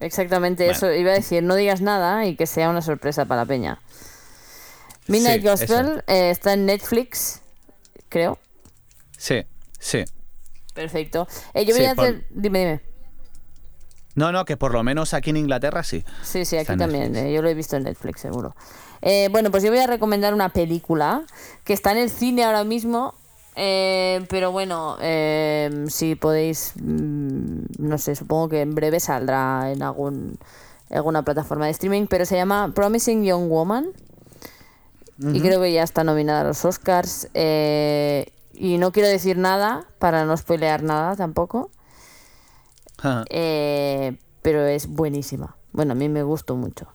Exactamente Bueno. eso iba a decir, no digas nada y que sea una sorpresa para la peña. Midnight Sí, Gospel eh, está en Netflix, creo. Sí, sí. Perfecto. Eh, yo voy Sí, a hacer... Dime, dime. No, no, que por lo menos aquí en Inglaterra sí. Sí, sí, aquí también. Eh, yo lo he visto en Netflix, seguro. Eh, bueno, pues yo voy a recomendar una película que está en el cine ahora mismo. eh, pero bueno, eh, si podéis, mm, no sé, supongo que en breve saldrá en algún, alguna plataforma de streaming, pero se llama Promising Young Woman. Y creo que ya está nominada a los Oscars. eh, y no quiero decir nada para no spoilear nada tampoco. Eh, pero es buenísima. Bueno, a mí me gustó mucho.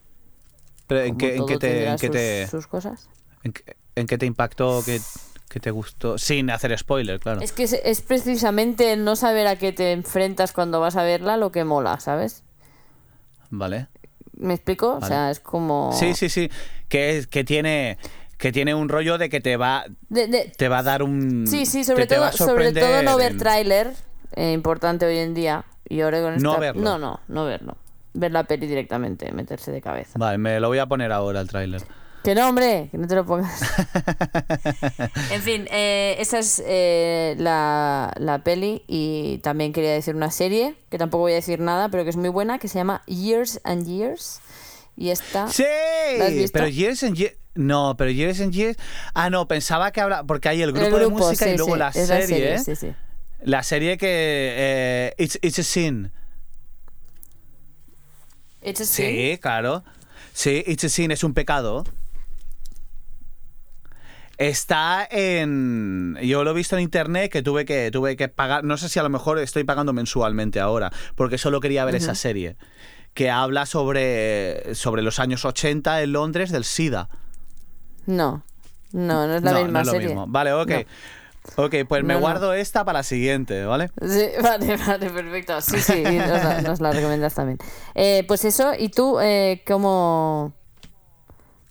Pero ¿en qué, en todo qué te, en qué sus, te, sus cosas. en qué- en qué te impactó, qué, qué te gustó? Sin hacer spoiler, claro. Es que es, es precisamente no saber a qué te enfrentas cuando vas a verla lo que mola, ¿sabes? Vale. ¿Me explico? O sea, es como... Sí, sí, sí. Que, es- que tiene que tiene un rollo de que te va De- de- te va a dar un Sí, sí, que sobre te todo, sobre todo no ver tráiler, eh, importante hoy en día. Y ahora con No esta- verlo. No, no, no verlo. Ver la peli directamente, meterse de cabeza. Vale, me lo voy a poner ahora el tráiler. Que no, hombre, que no te lo pongas. en fin, eh, esa es eh, la, la peli y también quería decir una serie, que tampoco voy a decir nada, pero que es muy buena, que se llama Years and Years. Y está... Sí, ¿La has visto? pero Years and Years no, pero Years and Years Ah, no, pensaba que habla porque hay el el grupo, de música sí, y luego sí, la es serie, ¿eh? sí, sí. La serie que eh, it's, it's a Sin. It's a Sí, Sin. claro. Sí, It's a Sin es un pecado. Está en. Yo lo he visto en internet que tuve que tuve que pagar. No sé si a lo mejor estoy pagando mensualmente ahora, porque solo quería ver esa serie. que habla sobre, sobre los años 80 en Londres del SIDA. No, no, no es la no, misma no es lo serie. mismo. Vale, ok. Ok, pues me No, no. guardo esta para la siguiente, ¿vale? Sí, vale, vale, perfecto. Sí, sí, nos la, nos la recomiendas también. Eh, pues eso, ¿y tú eh, cómo,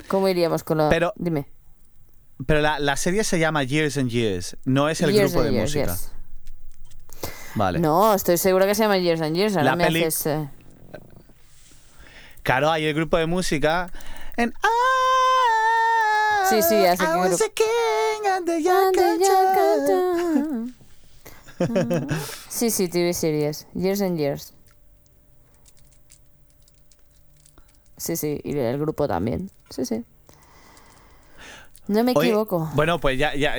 cómo iríamos con lo...? Pero- Dime. Pero la, la serie se llama Years and Years, no es el Years grupo de Years, música. Vale. No, estoy segura que se llama Years and Years. Ahora La me peli- haces... eh, Claro, hay el grupo de música. And I, Sí, sí, ya sé I qué was grupo. a king and the young Ah, Sí, sí, TV series. Years and Years. Sí, sí, y el grupo también. Sí, sí. No me equivoco. Bueno, pues ya, ya,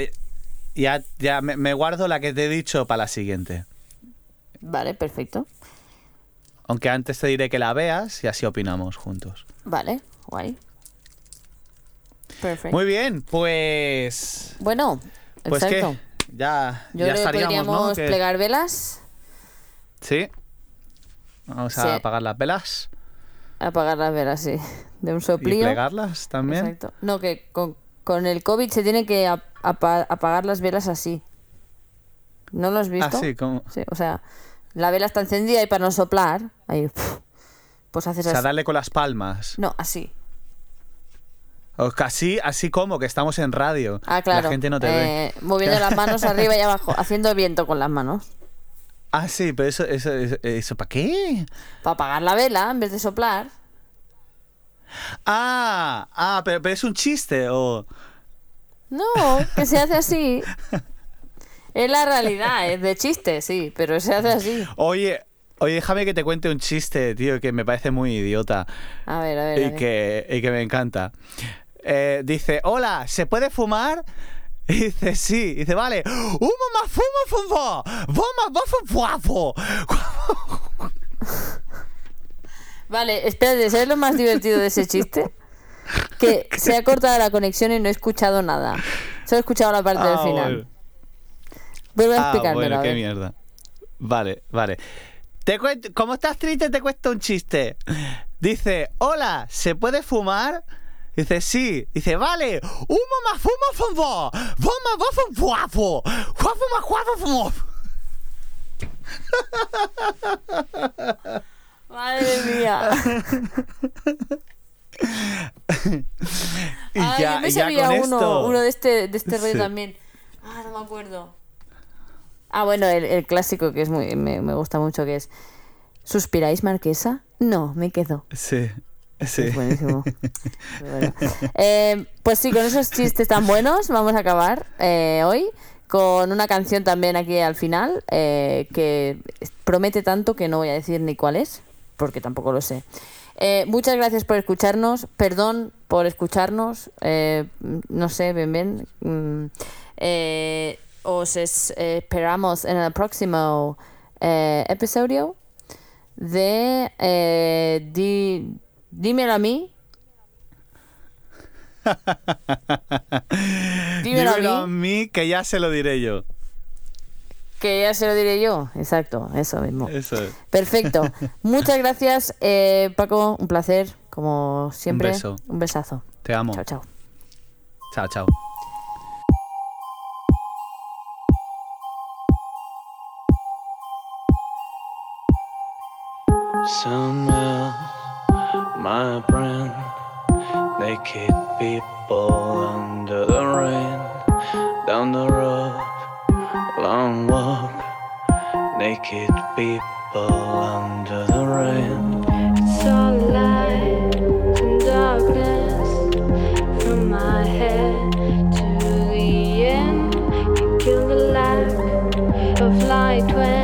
ya, ya me, me guardo la que te he dicho para la siguiente. Vale, perfecto. Aunque antes te diré que la veas y así opinamos juntos. Vale, guay. Muy bien, pues. Bueno, Pues exacto. que ya, Yo ya creo que estaríamos, podríamos ¿no? Plegar velas, Sí. Vamos a apagar las velas apagar las velas, sí. De un y soplío. plegarlas también. Exacto. No, que con, con el COVID se tiene que ap- apa- apagar las velas así. ¿No lo has visto? Ah, sí, como. Sí, o sea, la vela está encendida y para no soplar, ahí, pues haces O sea, así. darle con las palmas. No, así. Casi, así como que estamos en radio. Ah, claro. La gente no te ve. Eh, Moviendo las manos arriba y abajo, haciendo viento con las manos. Ah, sí, pero eso, eso, eso, eso ¿para qué? Para apagar la vela en vez de soplar. Ah, ah, pero, pero es un chiste o. No, que se hace así. Es la realidad, es de chiste, sí, pero se hace así. Oye, oye, déjame que te cuente un chiste, tío, que me parece muy idiota A ver, a ver. a y ver. que, y que me encanta. Eh, dice, hola, ¿se puede fumar? Y dice, sí. Y dice, vale. ¡Un mamá fuma fumó! ¡Voma, bofu, guapo! Vale, espérate, ¿sabes lo más divertido de ese chiste? Que se ha cortado la conexión y no he escuchado nada. Solo he escuchado la parte del Ah, final. bueno. Vuelve a Ah, explicármelo. bueno, qué mierda. Vale, vale. Te cuento, como estás triste, te cuento un chiste. Dice, hola, ¿se puede fumar? Dice, sí. Dice, vale. Un mamá fuma fumó. Voma, bofu, guapo. Guapo, más. Madre mía. Y Ay, ya, yo me ya con uno, esto. uno de este, de este rollo Sí. también. Ah, no me acuerdo. Ah, bueno, el, el clásico que es muy, me, me gusta mucho, que es ¿Suspiráis, Marquesa? No, me quedo. Sí, sí. Es buenísimo. Bueno. Eh, pues sí, con esos chistes tan buenos vamos a acabar eh, hoy con una canción también aquí al final eh, que promete tanto que no voy a decir ni cuál es, porque tampoco lo sé. Eh, muchas gracias por escucharnos, perdón por escucharnos, eh, no sé, ven, ven. mm, os es- esperamos en el próximo episodio de di- Dímelo a mí. Dímelo, Dímelo a a mí, mí que ya se lo diré yo. que ya se lo diré yo. Exacto, eso mismo. Eso es. Perfecto. Muchas gracias, eh, Paco. Un placer, como siempre. beso. Un besazo. Te amo. Chao, chao. Chao, chao. Some else, my brand. Naked people under the rain, down the road, long walk. Naked people under the rain. It's all light and darkness from my head to the end. You kill the lack of light when.